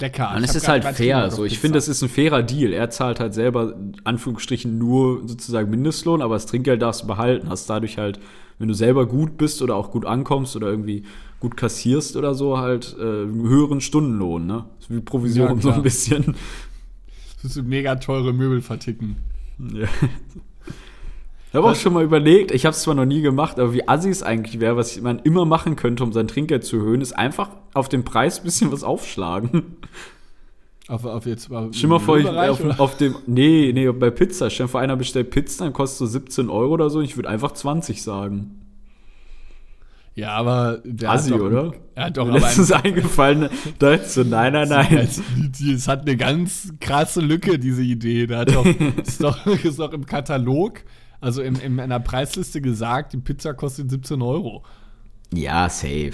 Lecker. Es hab ist grad halt fair. So, ich finde, das ist ein fairer Deal. Er zahlt halt selber, Anführungsstrichen, nur sozusagen Mindestlohn, aber das Trinkgeld darfst du behalten. Hast dadurch halt, wenn du selber gut bist oder auch gut ankommst oder irgendwie gut kassierst oder so, halt äh, einen höheren Stundenlohn, ne? Ist wie Provision Ja, so ein bisschen. Das ist mega teure Möbel verticken. Ja. Ich habe auch schon mal überlegt, ich habe es zwar noch nie gemacht, aber wie assi es eigentlich wäre, was man immer machen könnte, um sein Trinkgeld zu erhöhen, ist einfach auf den Preis ein bisschen was aufschlagen. *laughs* Auf, auf jetzt auf Stell mal vor, ich, auf, auf dem. Nee, nee, bei Pizza. Stell vor, einer bestellt Pizza, dann kostet so 17 Euro oder so. Ich würde einfach 20 sagen. Ja, aber der Assi, hat doch, oder? Er hat doch Mir aber ein, eingefallen, da ist so, nein, nein, *laughs* nein. Es hat eine ganz krasse Lücke, diese Idee. Da hat doch, *laughs* ist, doch, ist doch im Katalog, also in, in einer Preisliste gesagt, die Pizza kostet 17 Euro. Ja, safe.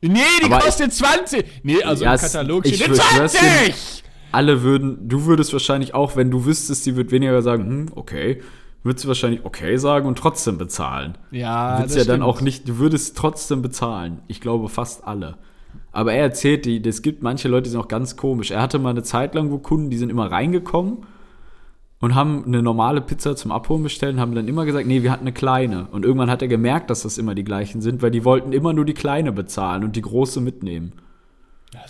Nee, die Aber kostet 20! Nee, also Ja, im Katalog ich steht schwör's dir, 20! Alle würden, du würdest wahrscheinlich auch, wenn du wüsstest, die wird weniger sagen, hm, okay, würdest du wahrscheinlich okay sagen und trotzdem bezahlen. Ja, Du würdest das ja dann stimmt. auch nicht, du würdest trotzdem bezahlen. Ich glaube fast alle. Aber er erzählt, die, es gibt manche Leute, die sind auch ganz komisch. Er hatte mal eine Zeit lang, wo Kunden, die sind immer reingekommen und haben eine normale Pizza zum Abholen bestellt und haben dann immer gesagt, nee, wir hatten eine kleine. Und irgendwann hat er gemerkt, dass das immer die gleichen sind, weil die wollten immer nur die kleine bezahlen und die große mitnehmen.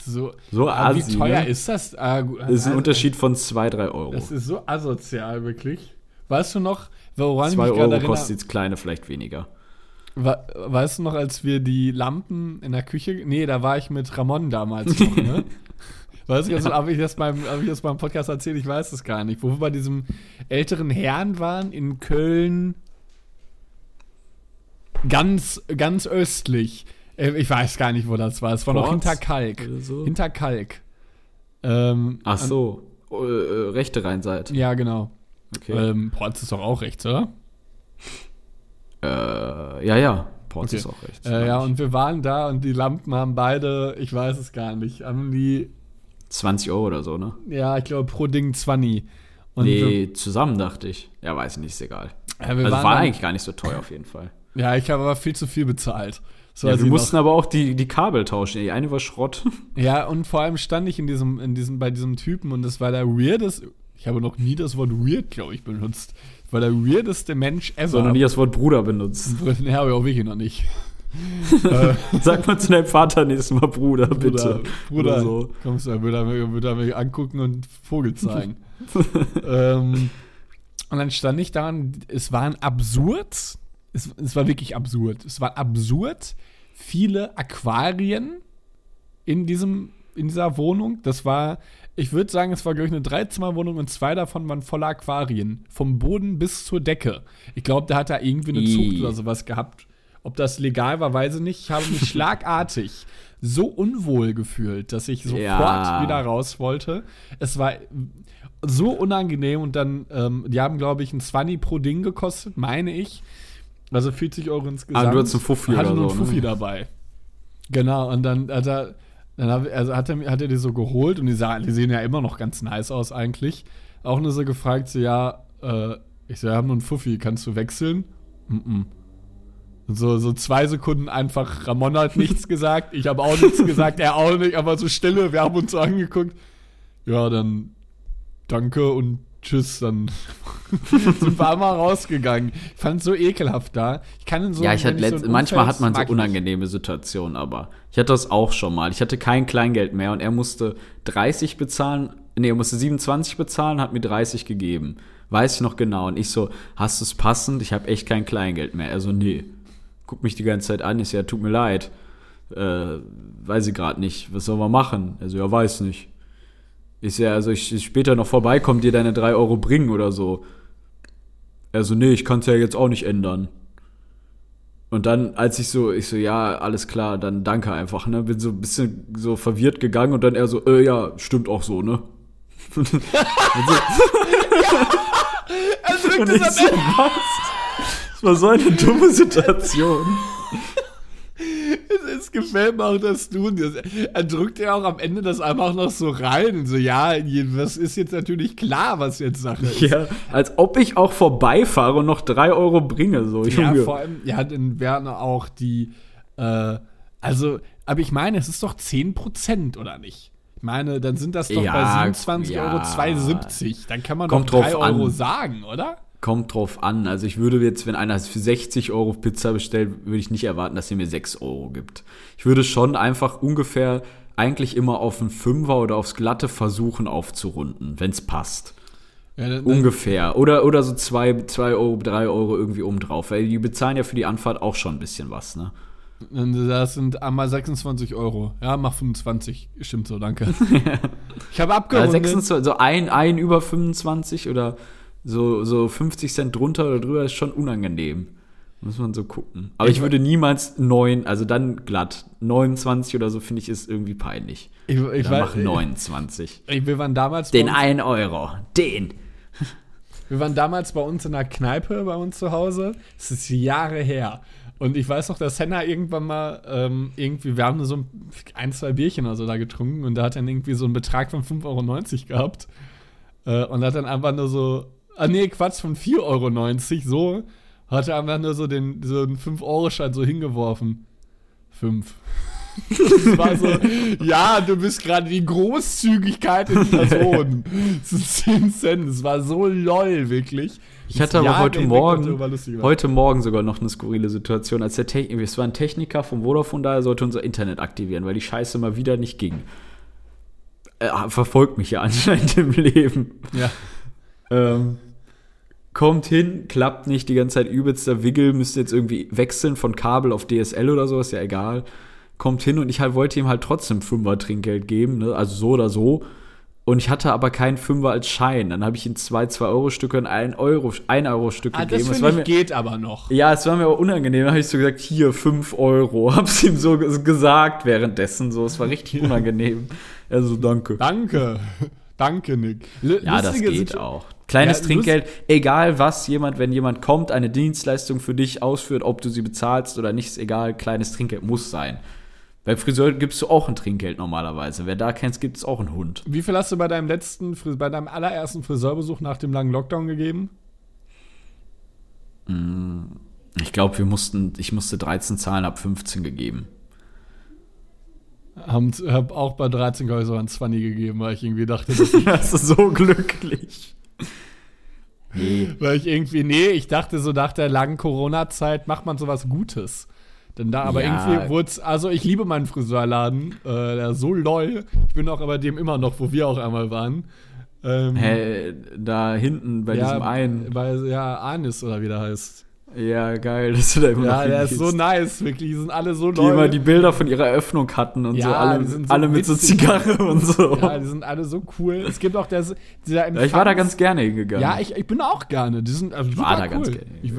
So, So assi, wie teuer ne? ist das? Ah, gut, Das ist ein also, Unterschied von 2, 3 Euro. Das ist so asozial, wirklich. Weißt du noch, woran ich 2 mich gerade Euro erinnere? kostet die kleine vielleicht weniger. We weißt du noch, als wir die Lampen in der Küche. Nee, da war ich mit Ramon damals noch, ne? *laughs* Weißt du, also, habe ich, das beim, hab ich das beim Podcast erzählt? Ich weiß es gar nicht. Wo wir bei diesem älteren Herrn waren in Köln. Ganz, ganz östlich. Äh, Ich weiß gar nicht, wo das war. Es war noch Ports hinter Kalk. so? Hinter Kalk. Ähm, Ach so, äh, äh, rechte Rheinseite. Ja, genau. Okay. Ähm, Ports ist doch auch rechts, oder? Äh, ja, ja. Ports Okay. ist auch rechts. Äh, ja, und wir waren da und die Lampen haben beide, ich weiß es gar nicht, haben die 20 Euro oder so, ne? Ja, ich glaube pro Ding 20. Und nee, zusammen dachte ich. Ja, weiß ich nicht, ist egal. ja, wir also waren war dann- eigentlich gar nicht so teuer auf jeden Fall. *laughs* Ja, ich habe aber viel zu viel bezahlt. So, Ja, wir ich mussten noch, aber auch die, die Kabel tauschen. Die eine war Schrott. *laughs* ja, und vor allem stand ich in diesem, in diesem, bei diesem Typen und das war der weirdeste, ich habe noch nie das Wort weird, glaube ich, benutzt. Das war der weirdeste Mensch ever. So noch nie das Wort Bruder benutzt. *laughs* Ja, habe ich auch wirklich noch nicht. *laughs* Sag mal zu deinem Vater nächstes Mal Bruder, bitte. Bruder, so. kommst du, würde er, würde er mir angucken und Vogel zeigen. *laughs* ähm, und dann stand ich da und es war ein absurd, es, es war wirklich absurd. Es war absurd viele Aquarien in diesem, in dieser Wohnung. Das war, ich würde sagen, es war, glaube ich, eine Dreizimmerwohnung und zwei davon waren voller Aquarien. Vom Boden bis zur Decke. Ich glaube, der hat da irgendwie eine. Zucht oder sowas gehabt. Ob das legal war, weiß ich nicht. Ich habe mich *laughs* schlagartig so unwohl gefühlt, dass ich sofort Ja. wieder raus wollte. Es war so unangenehm und dann, ähm, die haben, glaube ich, ein 20 pro Ding gekostet, meine ich. Also 40 Euro insgesamt. Ah, du hattest einen Fuffi hatte nur so, einen Fuffi ne? dabei. Genau, und dann hat er, dann hab, also hat, er, hat er die so geholt und die, sah, die sehen ja immer noch ganz nice aus eigentlich. Auch nur so gefragt, so, ja, äh, ich so, wir haben nur einen Fuffi, kannst du wechseln? Mm -mm. So, so zwei Sekunden einfach, Ramon hat nichts *laughs* gesagt, ich habe auch nichts gesagt, er auch nicht, aber so Stille, wir haben uns so angeguckt. Ja, dann danke und tschüss, dann *laughs* sind wir einmal rausgegangen. Ich fand es so ekelhaft da. Ich kann in so ja, ich hatte so manchmal hat man so unangenehme Situationen, aber ich hatte das auch schon mal. Ich hatte kein Kleingeld mehr und er musste 30 bezahlen, nee, er musste 27 bezahlen, hat mir 30 gegeben. Weiß ich noch genau. Und ich so, hast du es passend? Ich habe echt kein Kleingeld mehr. Er so, nee. Guckt mich die ganze Zeit an. So, ja, tut mir leid. Äh, weiß ich gerade nicht. Was soll man machen? Er so, ja, weiß nicht. Ich so, ja, also ich, ich später noch vorbeikommen, dir deine 3 Euro bringen oder so. Er so, nee, ich kann es ja jetzt auch nicht ändern. Und dann, als ich so, ich so, ja, alles klar, dann danke einfach, ne? Bin so ein bisschen so verwirrt gegangen und dann er so, äh, ja, stimmt auch so, ne? *laughs* So, *laughs* Er drückt und es ich am so, was? Das war so eine dumme Situation. Es, es gefällt mir auch das Tun. Das, er drückt ja auch am Ende das einfach noch so rein. Und so, ja, was ist jetzt natürlich klar, was jetzt Sache ist. Ja, als ob ich auch vorbeifahre und noch 3 Euro bringe, so, Ja, Junge. vor allem, ja, dann wären auch die, äh, also, aber ich meine, es ist doch 10% oder nicht? Ich meine, dann sind das doch Ja, bei 27,72 ja. Euro. Dann kann man Kommt doch 3 drauf Euro an. sagen, oder? Kommt drauf an. Also ich würde jetzt, wenn einer für 60 Euro Pizza bestellt, würde ich nicht erwarten, dass er mir 6 Euro gibt. Ich würde schon einfach ungefähr eigentlich immer auf einen Fünfer oder aufs Glatte versuchen aufzurunden, wenn es passt. Ja, dann, Ungefähr. Oder, oder so 2 zwei Euro, 3 Euro irgendwie obendrauf. Weil die bezahlen ja für die Anfahrt auch schon ein bisschen was, ne? das sind einmal 26 Euro. Ja, mach 25. Stimmt so, danke. *laughs* ich habe Ja, abgerundet. 26, so ein, ein über 25 oder so, so 50 Cent drunter oder drüber ist schon unangenehm. Muss man so gucken. Aber ich, Ich- würde niemals 9, also dann glatt. 29 oder so finde ich ist irgendwie peinlich. ich, ich, Dann mach 29. ich, wir waren damals Den uns, 1 Euro. Den. Wir waren damals bei uns in einer Kneipe bei uns zu Hause. Das ist Jahre her. Und ich weiß noch, dass Henna irgendwann mal ähm, irgendwie, wir haben nur so ein, ein, zwei Bierchen oder so da getrunken und da hat dann irgendwie so einen Betrag von 5,90 Euro gehabt. Äh, und hat dann einfach nur so, ah nee, Quatsch, von 4,90 Euro, so, hat er einfach nur so den, so einen 5-Euro-Schein so hingeworfen. Fünf. Das war so, *laughs* ja, du bist gerade die Großzügigkeit in *laughs* Person. Das sind 10 Cent. Das war so lol, wirklich. Ich hatte aber Ja, heute Entwickler Morgen, heute Morgen sogar noch eine skurrile Situation, als der Techniker, es war ein Techniker vom Vodafone da, er sollte unser Internet aktivieren, weil die Scheiße mal wieder nicht ging. Er verfolgt mich ja *laughs* anscheinend im Leben. Ja. Ähm, kommt hin, klappt nicht, die ganze Zeit übelster Wiggle, müsste jetzt irgendwie wechseln von Kabel auf DSL oder so, ist ja egal. Kommt hin und ich halt wollte ihm halt trotzdem Fünfer Trinkgeld geben, ne? also so oder so. Und ich hatte aber keinen Fünfer als Schein. Dann habe ich ihm zwei 2-Euro-Stücke und ein Euro, ein Euro-Stück Ah, das gegeben. War ich mir, geht aber noch. ja, es war mir aber unangenehm. Dann habe ich so gesagt, hier, 5 Euro. *laughs* Hab's ihm so ge- gesagt währenddessen. So, es war richtig unangenehm. Er so, danke. Danke. *laughs* Danke, Nick. L Ja, das geht Situ- auch. Kleines Ja, Trinkgeld, egal was jemand, wenn jemand kommt, eine Dienstleistung für dich ausführt, ob du sie bezahlst oder nicht, ist egal, kleines Trinkgeld muss sein. Beim Friseur gibst du auch ein Trinkgeld normalerweise. Wer da kennst, gibt es auch einen Hund. Wie viel hast du bei deinem letzten, bei deinem allerersten Friseurbesuch nach dem langen Lockdown gegeben? Ich glaube, wir mussten, ich musste 13 Zahlen ab 15 gegeben. Haben, hab auch bei 13, glaube ich, so ein 20 gegeben, weil ich irgendwie dachte, *laughs* Das ist so glücklich. Nee. weil ich irgendwie, nee, ich dachte so nach der langen Corona-Zeit macht man sowas Gutes. Denn da, aber Ja. irgendwie wurde es, also ich liebe meinen Friseurladen, äh, der ist so lol. Ich bin auch aber dem immer noch, wo wir auch einmal waren. Ähm, Hä, da hinten bei ja, diesem einen. Bei, ja, Anis oder wie der heißt. Ja, geil, dass du da immer Ja, noch der ist so nice, wirklich. Die sind alle so Die lol. immer die Bilder von ihrer Eröffnung hatten und Ja, so, alle, die sind so alle mit so. Zigarre und so. ja, die sind alle so cool. Es gibt auch das, dieser Ja, ich war da Empfangs- ganz gerne hingegangen. Ja, ich, ich bin auch gerne. Die sind also war super da cool. ganz gerne. Ich,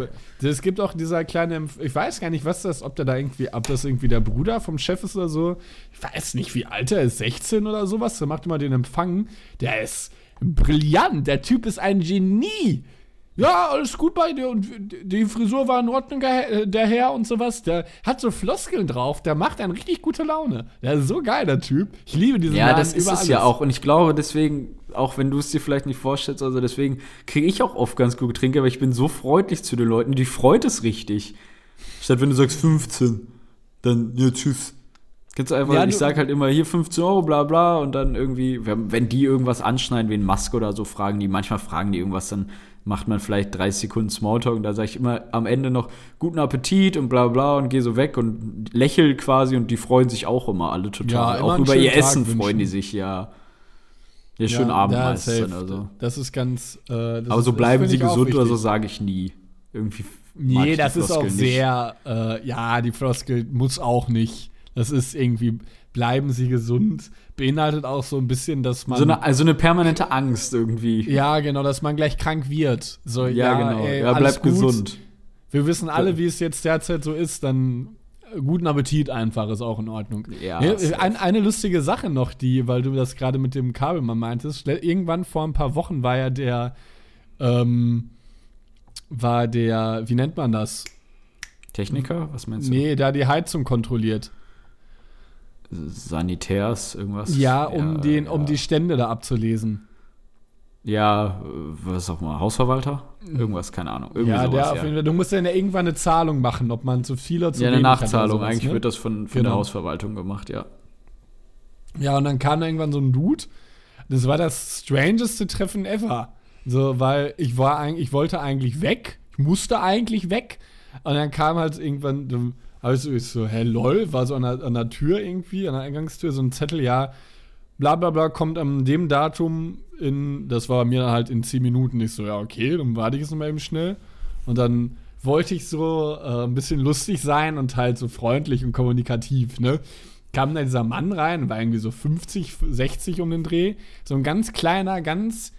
es gibt auch dieser kleine, ich weiß gar nicht, was das, ob der da irgendwie, ob das irgendwie der Bruder vom Chef ist oder so. Ich weiß nicht, wie alt er ist, 16 oder sowas. Der macht immer den Empfang. Der ist brillant. Der Typ ist ein Genie. Ja, alles gut bei dir und die Frisur war in Ordnung, äh, der Herr und sowas. Der hat so Floskeln drauf, der macht einen richtig gute Laune. Der ist so geil, der Typ. Ich liebe diesen Ja, Laden das ist es ja auch. Und ich glaube, deswegen, auch wenn du es dir vielleicht nicht vorstellst, also deswegen kriege ich auch oft ganz gut Getränke, aber ich bin so freundlich zu den Leuten, die freut es richtig. Statt wenn du sagst 15, dann, ja, tschüss. Kennst du einfach, Ja, ich sag halt immer hier 15 Euro, bla bla, und dann irgendwie, wenn wenn die irgendwas anschneiden, wie ein Maske oder so, fragen die, manchmal fragen die irgendwas, dann macht man vielleicht 30 Sekunden Smalltalk und da sage ich immer am Ende noch guten Appetit und bla bla und gehe so weg und lächel quasi und die freuen sich auch immer alle Ja, total. immer auch über ihr Tag Essen wünschen. freuen die sich, ja. Ja, Ja, schönen Abend ja, safe. dann Also. Das ist ganz. Äh, das Aber so ist- bleiben sie gesund oder so sage ich nie. Irgendwie. Nee, das ist auch nicht. sehr. Äh, ja, die Floskel muss auch nicht. Das ist irgendwie. Bleiben sie gesund. Beinhaltet auch so ein bisschen, dass man. So eine, also eine permanente Angst irgendwie. ja, genau, dass man gleich krank wird. So, Ja, ja, genau. ey, ja, bleib gut. gesund. Wir wissen alle, wie es jetzt derzeit so ist. Dann guten Appetit einfach ist auch in Ordnung. Ja, ein, eine lustige Sache noch, die, weil du das gerade mit dem Kabel mal meintest. Irgendwann vor ein paar Wochen war ja der, ähm, war der, wie nennt man das? Techniker? Was meinst du? Nee, da die Heizung kontrolliert. Sanitärs, irgendwas? Ja, um den, ja. um die Stände da abzulesen. Ja, was auch mal, Hausverwalter? Irgendwas, keine Ahnung. Irgendwie ja, sowas, der auf ja. jeden Fall. Du musst ja irgendwann eine Zahlung machen, ob man zu viel oder zu ja, eine wenig hat oder Nachzahlung. sowas, Eigentlich ne? wird das von, von der Genau. Hausverwaltung gemacht, ja. Ja, und dann kam da irgendwann so ein Dude. Das war das strangeste Treffen ever. So, weil ich war eigentlich, ich wollte eigentlich weg. Ich musste eigentlich weg. Und dann kam halt irgendwann, habe ich so, hä, lol, war so an der, an der Tür irgendwie, an der Eingangstür, so ein Zettel, ja, bla bla bla, kommt an dem Datum in, das war mir halt in 10 Minuten. Ich so, ja, okay, dann warte ich es nochmal eben schnell. Und dann wollte ich so äh, ein bisschen lustig sein und halt so freundlich und kommunikativ, ne? Kam dann dieser Mann rein, war irgendwie so 50, 60 um den Dreh. So ein ganz kleiner, ganz,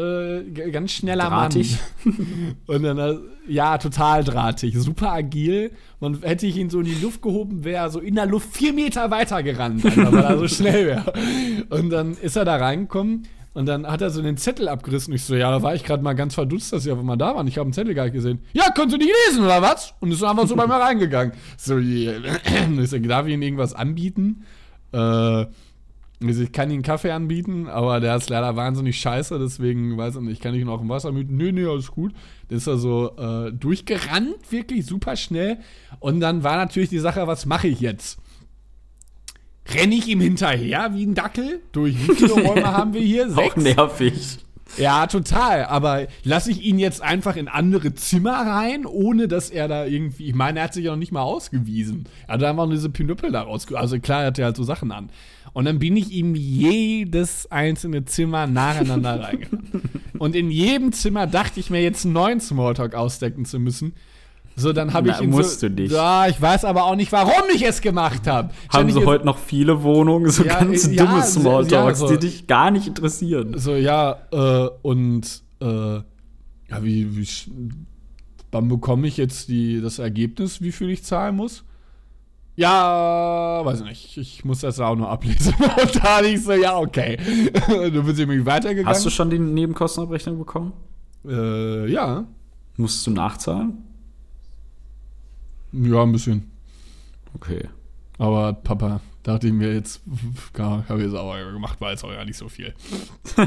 äh, ganz schneller Drahtig. Mann. *laughs* Und dann, äh, ja, total drahtig, super agil. Man hätte ich ihn so in die Luft gehoben, wäre er so in der Luft vier Meter weiter gerannt, Alter, weil er so *laughs* schnell wäre. Und dann ist er da reingekommen und dann hat er so den Zettel abgerissen. Ich so, ja, da war ich gerade mal ganz verdutzt, dass sie auf einmal da waren. Ich habe den Zettel gar nicht gesehen. Ja, konntest du nicht lesen, oder was? Und ist einfach so bei mir *laughs* reingegangen. So, yeah. *clears throat* ich so, darf ich Ihnen irgendwas anbieten? Äh, also ich kann Ihnen Kaffee anbieten, aber der ist leider wahnsinnig scheiße, deswegen weiß ich nicht, kann ich Ihnen auch ein Wasser mieten? Nee, nee, alles gut. Der ist also äh, durchgerannt, wirklich super schnell. Und dann war natürlich die Sache, was mache ich jetzt? Renne ich ihm hinterher wie ein Dackel? Durch wie viele Räume *laughs* haben wir hier? Auch nervig. Ja, total. Aber lasse ich ihn jetzt einfach in andere Zimmer rein, ohne dass er da irgendwie. Ich meine, er hat sich ja noch nicht mal ausgewiesen. Er hat einfach nur diese Pinüppel da rausge... Also klar, er hatte halt so Sachen an. Und dann bin ich ihm jedes einzelne Zimmer nacheinander *laughs* reingegangen. Und in jedem Zimmer dachte ich mir jetzt einen neuen Smalltalk ausdecken zu müssen. So, dann habe ich ihn musst so, du nicht. Ja, ich weiß aber auch nicht, warum ich es gemacht habe. Haben sie heute noch viele Wohnungen, so Ja, ganz ja, dumme ja, Smalltalks, so. die dich gar nicht interessieren. So, ja, äh, und äh, ja, wie, wie wann bekomme ich jetzt die, das Ergebnis, wie viel ich zahlen muss? Ja, weiß ich nicht. Ich muss das auch nur ablesen. *laughs* Und da hatte ich so, ja, okay. *laughs* du bist irgendwie weitergegangen. Hast du schon die Nebenkostenabrechnung bekommen? Äh, ja. Musst du nachzahlen? Ja, ein bisschen. Okay. Aber Papa, dachte ich mir jetzt, *laughs* habe ich es auch gemacht, war jetzt auch ja nicht so viel. *laughs*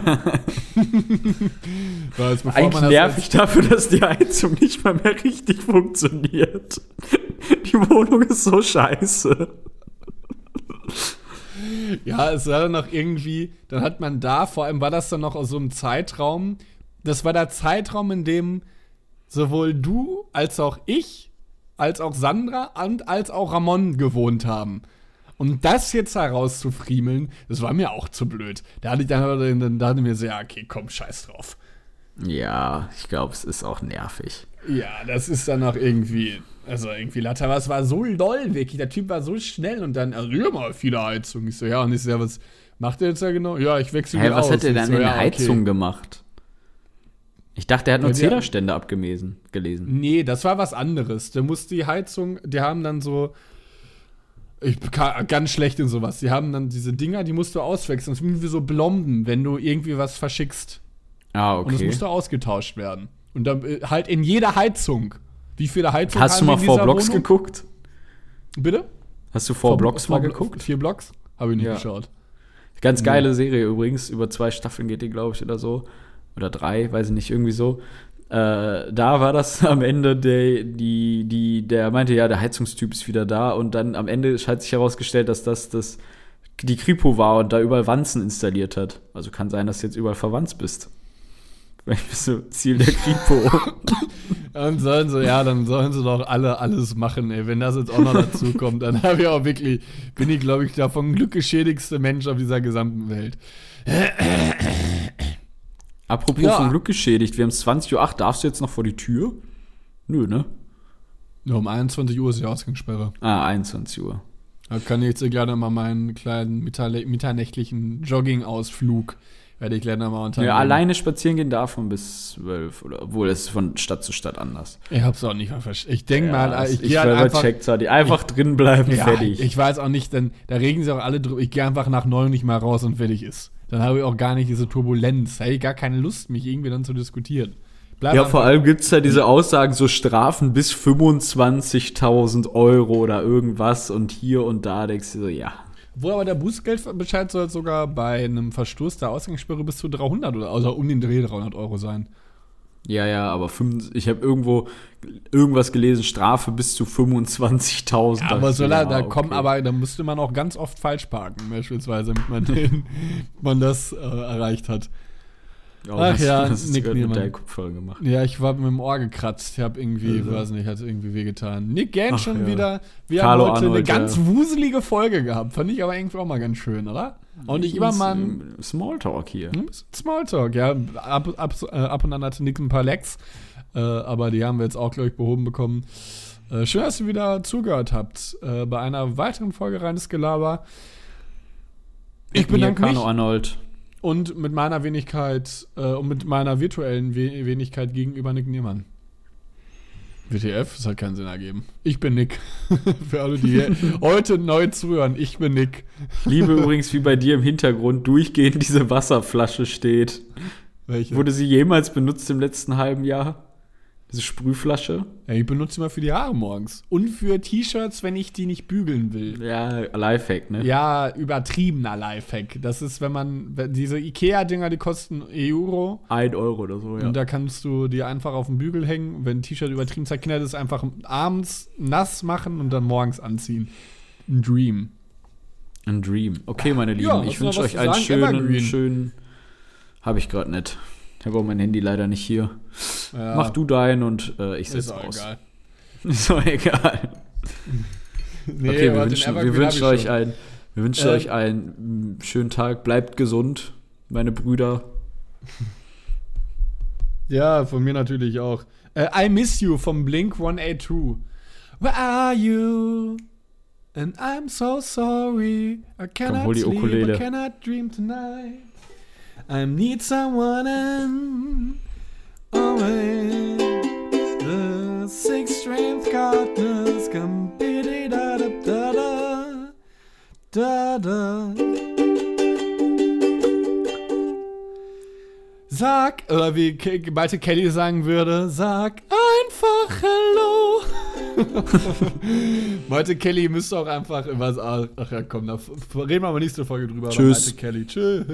War jetzt, Eigentlich nervig dafür, dass die Heizung nicht mal mehr richtig funktioniert. Die Wohnung ist so scheiße. Ja, es war dann noch irgendwie, dann hat man da, vor allem war das dann noch aus so einem Zeitraum, das war der Zeitraum, in dem sowohl du als auch ich, als auch Sandra und als auch Ramon gewohnt haben. Und das jetzt herauszufriemeln, das war mir auch zu blöd. Da hatte ich dann, dann dachte ich mir so, ja, okay, komm, scheiß drauf. Ja, ich glaube, es ist auch nervig. Ja, das ist dann auch irgendwie, also irgendwie Latte, aber es war so doll, wirklich. Der Typ war so schnell und dann, also ja, mal viele Heizung. Ich so, ja, und ich so, ja, was macht der jetzt da genau? Ja, ich wechsle die was aus. hat er denn so, in ja, der Heizung okay. gemacht? Ich dachte, er hat nur Ja, Zählerstände abgelesen, gelesen. Nee, das war was anderes. Der muss die Heizung, die haben dann so, ich ka- ganz schlecht in sowas. Die haben dann diese Dinger, die musst du auswechseln. Das sind wie so Blomben, wenn du irgendwie was verschickst. Ah, Und das okay. musste ausgetauscht werden. Und dann äh, halt in jeder Heizung. Wie viele Heizungen Hast du mal vor Blocks Wohnung? geguckt? Bitte? Hast du vor Blocks mal geguckt? Vier Blocks? Habe ich nicht Ja. geschaut. Ganz geile Serie übrigens. Über zwei Staffeln geht die, glaube ich, oder so. Oder drei, weiß ich nicht, irgendwie so. Äh, da war das *laughs* am Ende, der, die, die, der meinte, ja, der Heizungstyp ist wieder da. Und dann am Ende hat sich herausgestellt, dass das, das die Kripo war und da überall Wanzen installiert hat. Also kann sein, dass du jetzt überall verwandt bist. *laughs* Vielleicht bist du Ziel der Kripo. *laughs* Dann sollen sie, ja, dann sollen sie doch alle alles machen, ey. Wenn das jetzt auch noch dazu kommt, dann habe ich auch wirklich, bin ich, glaube ich, der von Glück geschädigste Mensch auf dieser gesamten Welt. Apropos Ja. von Glück geschädigt, wir haben 20.08 Uhr, darfst du jetzt noch vor die Tür? Nö, ne? Nur um 21 Uhr ist die Ausgangssperre. Ah, 21 Uhr. Da kann ich jetzt gerne mal meinen kleinen mitternächtlichen Jogging-Ausflug, werde ich gleich noch mal unternehmen. Ja, alleine spazieren gehen darf man bis 12 oder obwohl es ist von Stadt zu Stadt anders. Ich hab's auch nicht mal verstanden. Ich denke mal, ich ich gehe halt einfach, checkt die einfach drin bleiben, Ja, fertig. ich weiß auch nicht, denn da regen sie auch alle drüber. Ich gehe einfach nach neun nicht mal raus und fertig ist. Dann habe ich auch gar nicht diese Turbulenz. Da habe ich gar keine Lust, mich irgendwie dann zu diskutieren. Bleib ja, vor allem gibt's ja diese Aussagen, so Strafen bis 25.000 Euro oder irgendwas und hier und da denkst du so, ja. Wo aber der Bußgeldbescheid soll sogar bei einem Verstoß der Ausgangssperre bis zu 300 oder also um den Dreh 300 Euro sein. Ja, ja, aber fünf, ich habe irgendwo irgendwas gelesen, Strafe bis zu 25.000. Ja, aber so ja, da okay. kommen aber, da müsste man auch ganz oft falsch parken, beispielsweise, damit man, den, *laughs* man das äh, erreicht hat. Oh, Ach was- ja, *laughs* was Nick Niemann. Ja, ich war mit dem Ohr gekratzt. Ich habe irgendwie, Mhm. weiß nicht, hat irgendwie wehgetan. Nick Ach, schon ja. wieder. Wir Carlo haben heute eine Arnold, ganz ja. wuselige Folge gehabt. Fand ich aber irgendwie auch mal ganz schön, oder? Und ich immer mal Smalltalk hier. bisschen Smalltalk, ja. Ab, ab, äh, ab und an hatte Nick ein paar Lecks. Äh, aber die haben wir jetzt auch, glaube ich, behoben bekommen. Äh, schön, dass ihr wieder zugehört habt äh, bei einer weiteren Folge Reines Gelaber. Ich mir, bedanke mich. Arnold. Und mit meiner Wenigkeit äh, und mit meiner virtuellen We Wenigkeit gegenüber Nick Niemann. WTF, das hat keinen Sinn ergeben. Ich bin Nick. *laughs* Für alle, die heute neu zuhören, ich bin Nick. Ich liebe übrigens, wie bei dir im Hintergrund durchgehend diese Wasserflasche steht. Welche? Wurde sie jemals benutzt im letzten halben Jahr? Diese Sprühflasche? ja, ich benutze sie mal für die Haare morgens. Und für T-Shirts, wenn ich die nicht bügeln will. Ja, Lifehack, ne? Ja, übertriebener Lifehack. Das ist, wenn man, diese Ikea-Dinger, die kosten Euro. Ein Euro oder so, ja. Und da kannst du die einfach auf den Bügel hängen. Wenn ein T-Shirt übertrieben zerknittert ist, einfach abends nass machen und dann morgens anziehen. Ein Dream. Ein Dream. Okay, meine Lieben, Ja, ich wünsche euch einen sagen? schönen, Evergreen. schönen. Habe ich gerade nicht. Ich habe auch mein Handy leider nicht hier. Ja, Mach du deinen und äh, ich setze aus. egal. *laughs* Ist doch egal. Nee, okay, wir wünschen, wir wünschen euch schon. einen, wir wünschen Ähm, euch einen mm, schönen Tag. Bleibt gesund, meine Brüder. *laughs* Ja, von mir natürlich auch. Äh, I Miss You vom Blink 182. Where are you? And I'm so sorry. I cannot die sleep. I cannot dream tonight. I need someone and always the six strength partners come biddy da da da da da da. Sag, oder wie Malte Kelly sagen würde, sag einfach Hello. *laughs* Malte Kelly müsste auch einfach immer sagen, ach ja, komm, da reden wir aber nächste Folge drüber. Tschüss. Malte Kelly, tschüss.